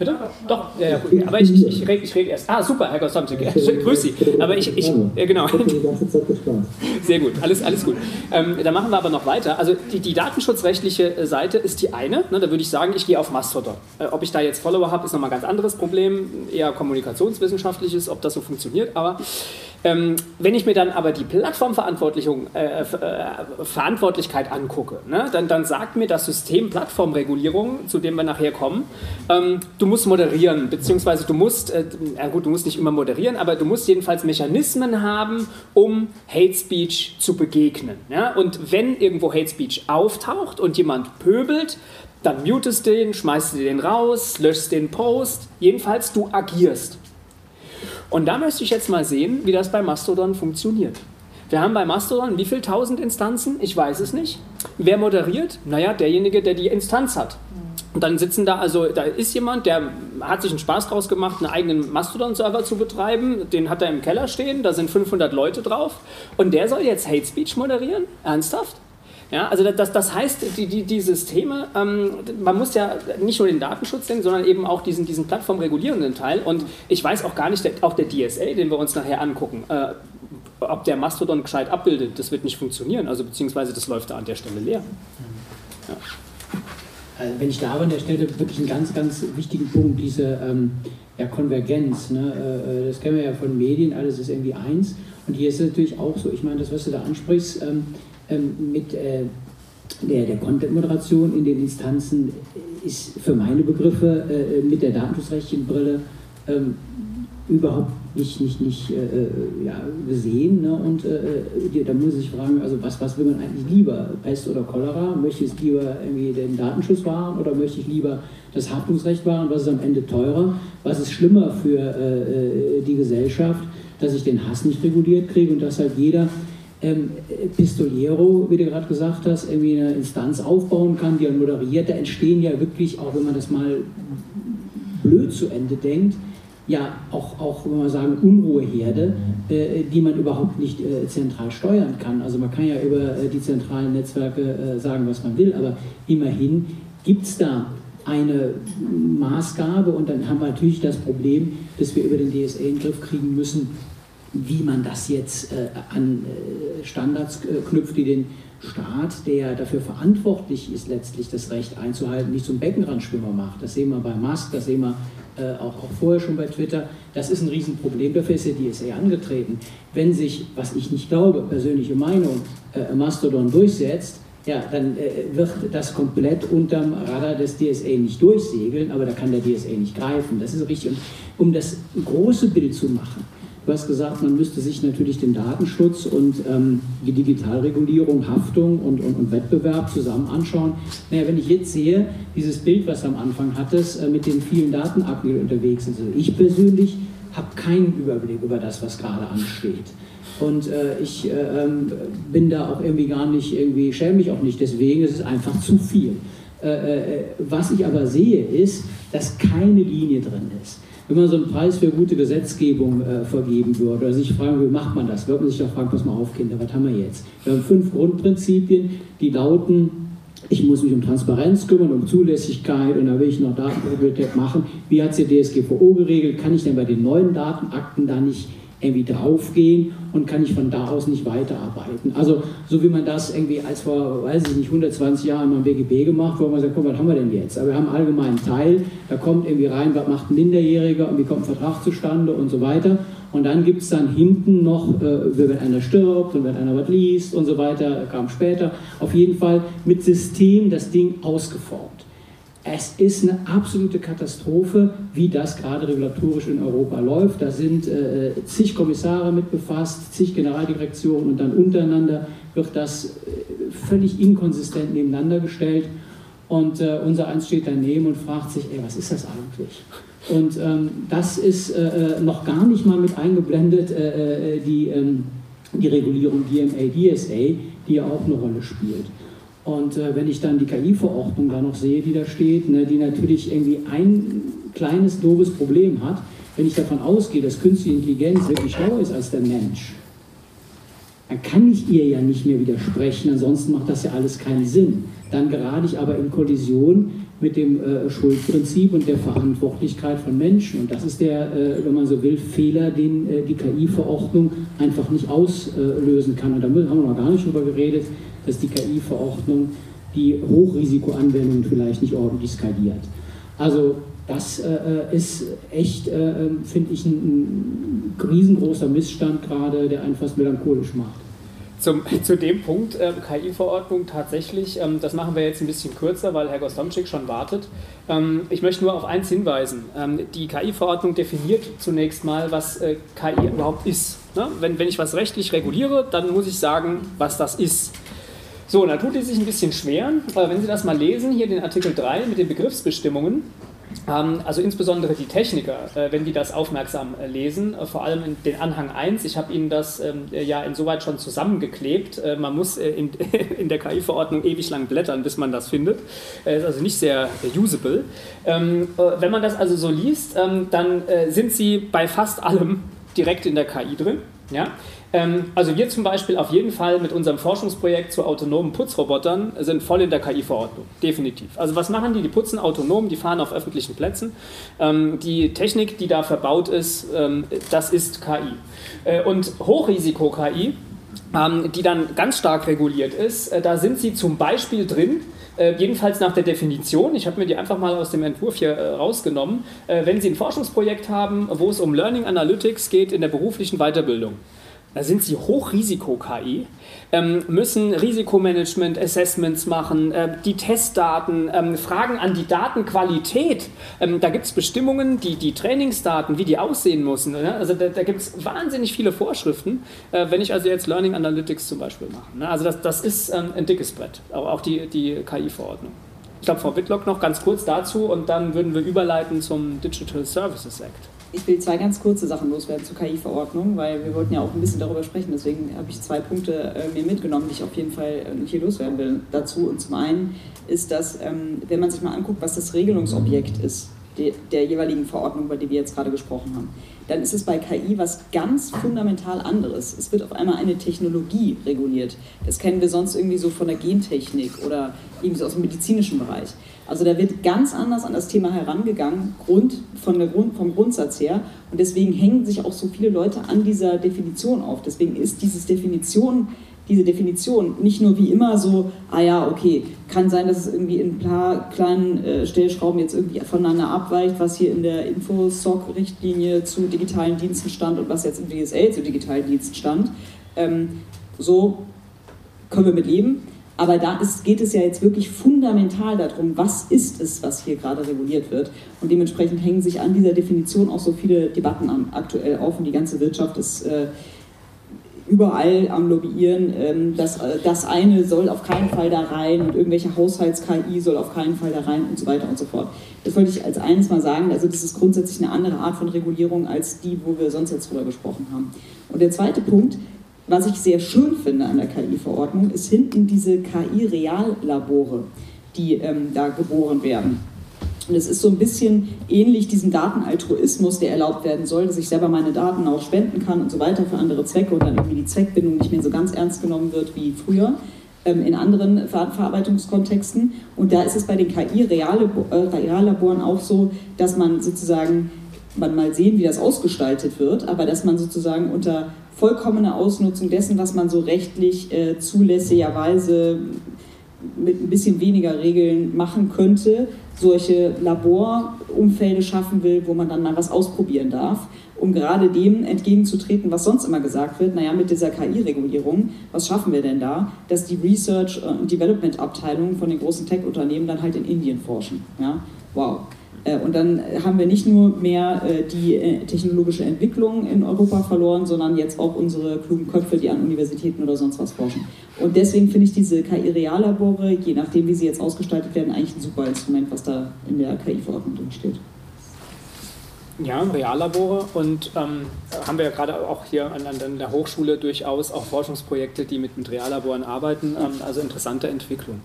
Speaker 3: Bitte? Doch, ja, ja, gut. Aber ich, ich, ich rede ich red erst. Ah, super, Herr Gostomczyk. Grüß Sie. Aber ich, ich ja, genau. Sehr gut, alles, alles gut. Ähm, dann machen wir aber noch weiter. Also die, die datenschutzrechtliche Seite ist die eine. Ne, da würde ich sagen, ich gehe auf Mastodon. Äh, ob ich da jetzt Follower habe, ist nochmal ein ganz anderes Problem. Eher kommunikationswissenschaftliches, ob das so funktioniert. Aber ähm, wenn ich mir dann aber die Plattformverantwortlichung, äh, äh, Verantwortlichkeit angucke, ne, dann, dann sagt mir das System Plattformregulierung, zu dem wir nachher kommen, ähm, du musst moderieren, beziehungsweise du musst, äh, gut, du musst nicht immer moderieren, aber du musst jedenfalls Mechanismen haben, um Hate Speech zu begegnen. Ja? Und wenn irgendwo Hate Speech auftaucht und jemand pöbelt, dann mutest du den, schmeißt du den raus, löschst den Post, jedenfalls du agierst. Und da möchte ich jetzt mal sehen, wie das bei Mastodon funktioniert. Wir haben bei Mastodon wie viele tausend Instanzen? Ich weiß es nicht. Wer moderiert? Naja, derjenige, der die Instanz hat. Und dann sitzen da, also da ist jemand, der hat sich einen Spaß draus gemacht, einen eigenen Mastodon-Server zu betreiben. Den hat er im Keller stehen, da sind 500 Leute drauf. Und der soll jetzt Hate Speech moderieren? Ernsthaft? Ja, also das, das heißt, die, die, die Systeme, ähm, man muss ja nicht nur den Datenschutz sehen, sondern eben auch diesen, diesen plattformregulierenden Teil. Und ich weiß auch gar nicht, auch der DSA, den wir uns nachher angucken, äh, ob der Mastodon gescheit abbildet, das wird nicht funktionieren. Also beziehungsweise das läuft da an der Stelle leer.
Speaker 2: Ja. Also wenn ich da an der Stelle wirklich einen ganz, ganz wichtigen Punkt, diese ähm, ja, Konvergenz, ne? Äh, äh, das kennen wir ja von Medien, alles ist irgendwie eins. Und hier ist es natürlich auch so, ich meine, das, was du da ansprichst, ähm, mit äh, der, der Content-Moderation in den Instanzen ist für meine Begriffe äh, mit der datenschutzrechtlichen Brille ähm, überhaupt nicht, nicht, nicht äh, ja, gesehen. Ne? Und äh, da muss ich fragen, also was, was will man eigentlich lieber? Pest oder Cholera? Möchte ich lieber irgendwie den Datenschutz wahren oder möchte ich lieber das Haftungsrecht wahren? Was ist am Ende teurer? Was ist schlimmer für äh, die Gesellschaft? Dass ich den Hass nicht reguliert kriege und dass halt jeder ähm, Pistoliero, wie du gerade gesagt hast, irgendwie eine Instanz aufbauen kann, die er moderiert. Da entstehen ja wirklich, auch wenn man das mal blöd zu Ende denkt, ja auch, auch wenn man sagen, Unruheherde, äh, die man überhaupt nicht äh, zentral steuern kann. Also man kann ja über äh, die zentralen Netzwerke äh, sagen, was man will, aber immerhin gibt es da eine Maßgabe und dann haben wir natürlich das Problem, dass wir über den DSA in den Griff kriegen müssen, wie man das jetzt äh, an äh, Standards äh, knüpft, die den Staat, der dafür verantwortlich ist, letztlich das Recht einzuhalten, nicht zum Beckenrandschwimmer macht. Das sehen wir bei Musk, das sehen wir äh, auch, auch, vorher schon bei Twitter. Das ist ein Riesenproblem, dafür ist der DSA angetreten. Wenn sich, was ich nicht glaube, persönliche Meinung, äh, Mastodon durchsetzt, ja, dann äh, wird das komplett unterm Radar des DSA nicht durchsegeln, aber da kann der DSA nicht greifen. Das ist richtig. Und um das große Bild zu machen, Du hast gesagt, man müsste sich natürlich den Datenschutz und ähm, die Digitalregulierung, Haftung und, und, und, Wettbewerb zusammen anschauen. Naja, wenn ich jetzt sehe, dieses Bild, was du am Anfang hattest, äh, mit den vielen Datenakten, die unterwegs sind, also ich persönlich habe keinen Überblick über das, was gerade ansteht. Und äh, ich äh, ähm, bin da auch irgendwie gar nicht, irgendwie schäme mich auch nicht deswegen, es ist einfach zu viel. Äh, äh was ich aber sehe, ist, dass keine Linie drin ist wenn man so einen Preis für gute Gesetzgebung äh, vergeben würde, oder sich fragen, wie macht man das, würde man sich doch fragen, pass mal auf, Kinder, was haben wir jetzt? Wir haben fünf Grundprinzipien, die lauten, ich muss mich um Transparenz kümmern, um Zulässigkeit und da will ich noch Datenpriorität machen. Wie hat es die DSGVO geregelt? Kann ich denn bei den neuen Datenakten da nicht irgendwie draufgehen und kann ich von da aus nicht weiterarbeiten. Also so wie man das irgendwie als vor, weiß ich nicht, 120 Jahren beim BGB gemacht, wo man sagt, komm, was haben wir denn jetzt? Aber wir haben einen allgemeinen Teil, da kommt irgendwie rein, was macht ein Minderjähriger und wie kommt ein Vertrag zustande und so weiter. Und dann gibt es dann hinten noch, äh, wenn einer stirbt und wenn einer was liest und so weiter, kam später. Auf jeden Fall mit System das Ding ausgeformt. Es ist eine absolute Katastrophe, wie das gerade regulatorisch in Europa läuft. Da sind äh, zig Kommissare mit befasst, zig Generaldirektionen und dann untereinander wird das äh, völlig inkonsistent nebeneinander gestellt. Und äh, unser Eins steht daneben und fragt sich, ey, was ist das eigentlich? Und ähm, das ist äh, äh noch gar nicht mal mit eingeblendet, äh, die, ähm, die Regulierung DMA, DSA, die ja auch eine Rolle spielt. Und äh, wenn ich dann die KI-Verordnung da noch sehe, die da steht, ne, die natürlich irgendwie ein kleines, doofes Problem hat, wenn ich davon ausgehe, dass künstliche Intelligenz wirklich schlauer ist als der Mensch, dann kann ich ihr ja nicht mehr widersprechen, ansonsten macht das ja alles keinen Sinn. Dann gerate ich aber in Kollision mit dem äh, Schuldprinzip und der Verantwortlichkeit von Menschen. Und das ist der, äh, wenn man so will, Fehler, den äh, die KI-Verordnung einfach nicht auslösen kann. Und da haben wir noch gar nicht drüber geredet, dass die KI-Verordnung die Hochrisikoanwendungen vielleicht nicht ordentlich skaliert. Also das äh, ist echt, äh, ähm, finde ich, ein, ein, riesengroßer Missstand gerade, der einen fast melancholisch macht.
Speaker 3: Zum, zu dem Punkt äh, KI-Verordnung tatsächlich, ähm, das machen wir jetzt ein bisschen kürzer, weil Herr Gostomczyk schon wartet. Ähm, ich möchte nur auf eins hinweisen. Ähm, die KI-Verordnung definiert zunächst mal, was äh, KI überhaupt ist. Ne? Wenn, wenn ich was rechtlich reguliere, dann muss ich sagen, was das ist. So, da tut es sich ein bisschen schwer. Wenn Sie das mal lesen, hier den Artikel 3 mit den Begriffsbestimmungen, also insbesondere die Techniker, äh, wenn die das aufmerksam äh, lesen, äh, vor allem in den Anhang 1, ich habe Ihnen das ähm, ja insoweit schon zusammengeklebt. Man muss in, der KI-Verordnung ewig lang blättern, bis man das findet. Ist also nicht sehr usable. Ähm, wenn man das also so liest, dann sind Sie bei fast allem direkt in der KI drin. Ja? Ähm, also wir zum Beispiel auf jeden Fall mit unserem Forschungsprojekt zu autonomen Putzrobotern sind voll in der KI-Verordnung, definitiv. Also was machen die? Die putzen autonom, die fahren auf öffentlichen Plätzen. Ähm, die Technik, die da verbaut ist, ähm, das ist KI. Äh, und Hochrisiko-KI, die dann ganz stark reguliert ist, äh, da sind sie zum Beispiel drin, äh, jedenfalls nach der Definition, ich habe mir die einfach mal aus dem Entwurf hier äh, rausgenommen, äh, wenn Sie ein Forschungsprojekt haben, wo es um Learning Analytics geht in der beruflichen Weiterbildung da sind sie Hochrisiko-KI, ähm, müssen Risikomanagement, Assessments machen, äh, die Testdaten, ähm, Fragen an die Datenqualität. Ähm, da gibt es Bestimmungen, die, die Trainingsdaten, wie die aussehen müssen. Ne? Also da, da gibt es wahnsinnig viele Vorschriften, äh, wenn ich also jetzt Learning Analytics zum Beispiel mache. Ne? Also das, das ist ähm, ein dickes Brett, auch, auch die, die KI-Verordnung. Ich glaube, Frau Whitlock noch ganz kurz dazu und dann würden wir überleiten zum Digital Services Act.
Speaker 5: Ich will zwei ganz kurze Sachen loswerden zur KI-Verordnung, weil wir wollten ja auch ein bisschen darüber sprechen. Deswegen habe ich zwei Punkte äh, mir mitgenommen, die ich auf jeden Fall äh, hier loswerden will dazu. Und zum einen ist das, ähm, wenn man sich mal anguckt, was das Regelungsobjekt ist der, der jeweiligen Verordnung, über die wir jetzt gerade gesprochen haben, dann ist es bei KI was ganz fundamental anderes. Es wird auf einmal eine Technologie reguliert. Das kennen wir sonst irgendwie so von der Gentechnik oder irgendwie so aus dem medizinischen Bereich. Also da wird ganz anders an das Thema herangegangen, Grund, von der Grund, vom Grundsatz her. Und deswegen hängen sich auch so viele Leute an dieser Definition auf. Deswegen ist dieses Definition diese Definition nicht nur wie immer so, ah ja, okay, kann sein, dass es irgendwie in ein paar kleinen äh, Stellschrauben jetzt irgendwie voneinander abweicht, was hier in der Info-SOC-Richtlinie zu digitalen Diensten stand und was jetzt im DSL zu digitalen Diensten stand. Ähm, so können wir mit leben. Aber da ist, geht es ja jetzt wirklich fundamental darum, was ist es, was hier gerade reguliert wird. Und dementsprechend hängen sich an dieser Definition auch so viele Debatten aktuell auf und die ganze Wirtschaft ist äh, überall am Lobbyieren, ähm, das, äh, das eine soll auf keinen Fall da rein und irgendwelche Haushalts-KI soll auf keinen Fall da rein und so weiter und so fort. Das wollte ich als eines mal sagen. Also das ist grundsätzlich eine andere Art von Regulierung als die, wo wir sonst jetzt drüber gesprochen haben. Und der zweite Punkt, was ich sehr schön finde an der KI-Verordnung, ist hinten diese KI-Reallabore, die ähm, da geboren werden. Und es ist so ein bisschen ähnlich diesem Datenaltruismus, der erlaubt werden soll, dass ich selber meine Daten auch spenden kann und so weiter für andere Zwecke und dann irgendwie die Zweckbindung nicht mehr so ganz ernst genommen wird wie früher ähm, in anderen Ver Verarbeitungskontexten. Und da ist es bei den KI-Reallaboren auch so, dass man sozusagen, man mal sehen, wie das ausgestaltet wird, aber dass man sozusagen unter vollkommener Ausnutzung dessen, was man so rechtlich äh, zulässigerweise mit ein bisschen weniger Regeln machen könnte, solche Laborumfelde schaffen will, wo man dann mal was ausprobieren darf, um gerade dem entgegenzutreten, was sonst immer gesagt wird, naja, mit dieser KI-Regulierung, was schaffen wir denn da, dass die Research- und Development-Abteilungen von den großen Tech-Unternehmen dann halt in Indien forschen. Ja? Wow. Äh, und dann haben wir nicht nur mehr äh, die äh, technologische Entwicklung in Europa verloren, sondern jetzt auch unsere klugen Köpfe, die an Universitäten oder sonst was forschen. Und deswegen finde ich diese KI-Reallabore, je nachdem, wie sie jetzt ausgestaltet werden, eigentlich ein super Instrument, was da in der KI-Verordnung drin steht.
Speaker 6: Ja, Reallabore und ähm, haben wir ja gerade auch hier an, an, der Hochschule durchaus auch Forschungsprojekte, die mit, mit Reallaboren arbeiten. Ähm, also interessante Entwicklung.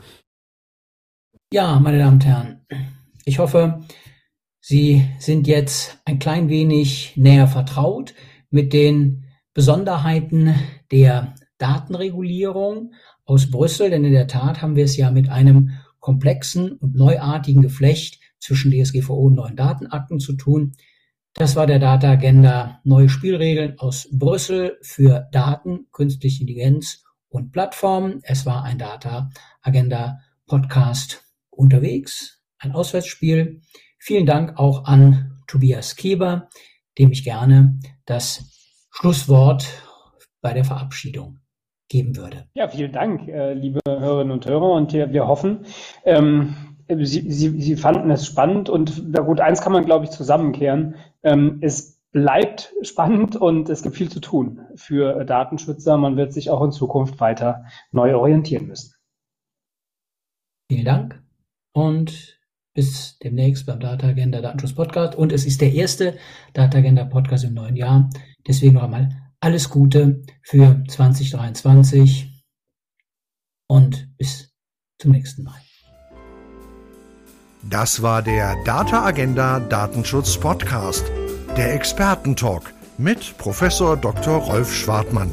Speaker 2: Ja, meine Damen und Herren, ich hoffe, Sie sind jetzt ein klein wenig näher vertraut mit den Besonderheiten der Datenregulierung aus Brüssel, denn in der Tat haben wir es ja mit einem komplexen und neuartigen Geflecht zwischen DSGVO und neuen Datenakten zu tun. Das war der Data Agenda Neue Spielregeln aus Brüssel für Daten, künstliche Intelligenz und Plattformen. Es war ein Data Agenda Podcast unterwegs ein Auswärtsspiel. Vielen Dank auch an Tobias Keber, dem ich gerne das Schlusswort bei der Verabschiedung geben würde.
Speaker 3: Ja, vielen Dank, äh, liebe Hörerinnen und Hörer. Und wir hoffen, ähm, Sie, Sie, Sie fanden es spannend und na gut, eins kann man, glaube ich, zusammenkehren. Ähm, es bleibt spannend und es gibt viel zu tun für Datenschützer. Man wird sich auch in Zukunft weiter neu orientieren müssen.
Speaker 2: Vielen Dank und bis demnächst beim Data Agenda Datenschutz Podcast. Und es ist der erste Data Agenda Podcast im neuen Jahr. Deswegen noch einmal alles Gute für 2023 und bis zum nächsten Mal.
Speaker 1: Das war der Data Agenda Datenschutz Podcast, der Expertentalk mit Professor Dr. Rolf Schwartmann.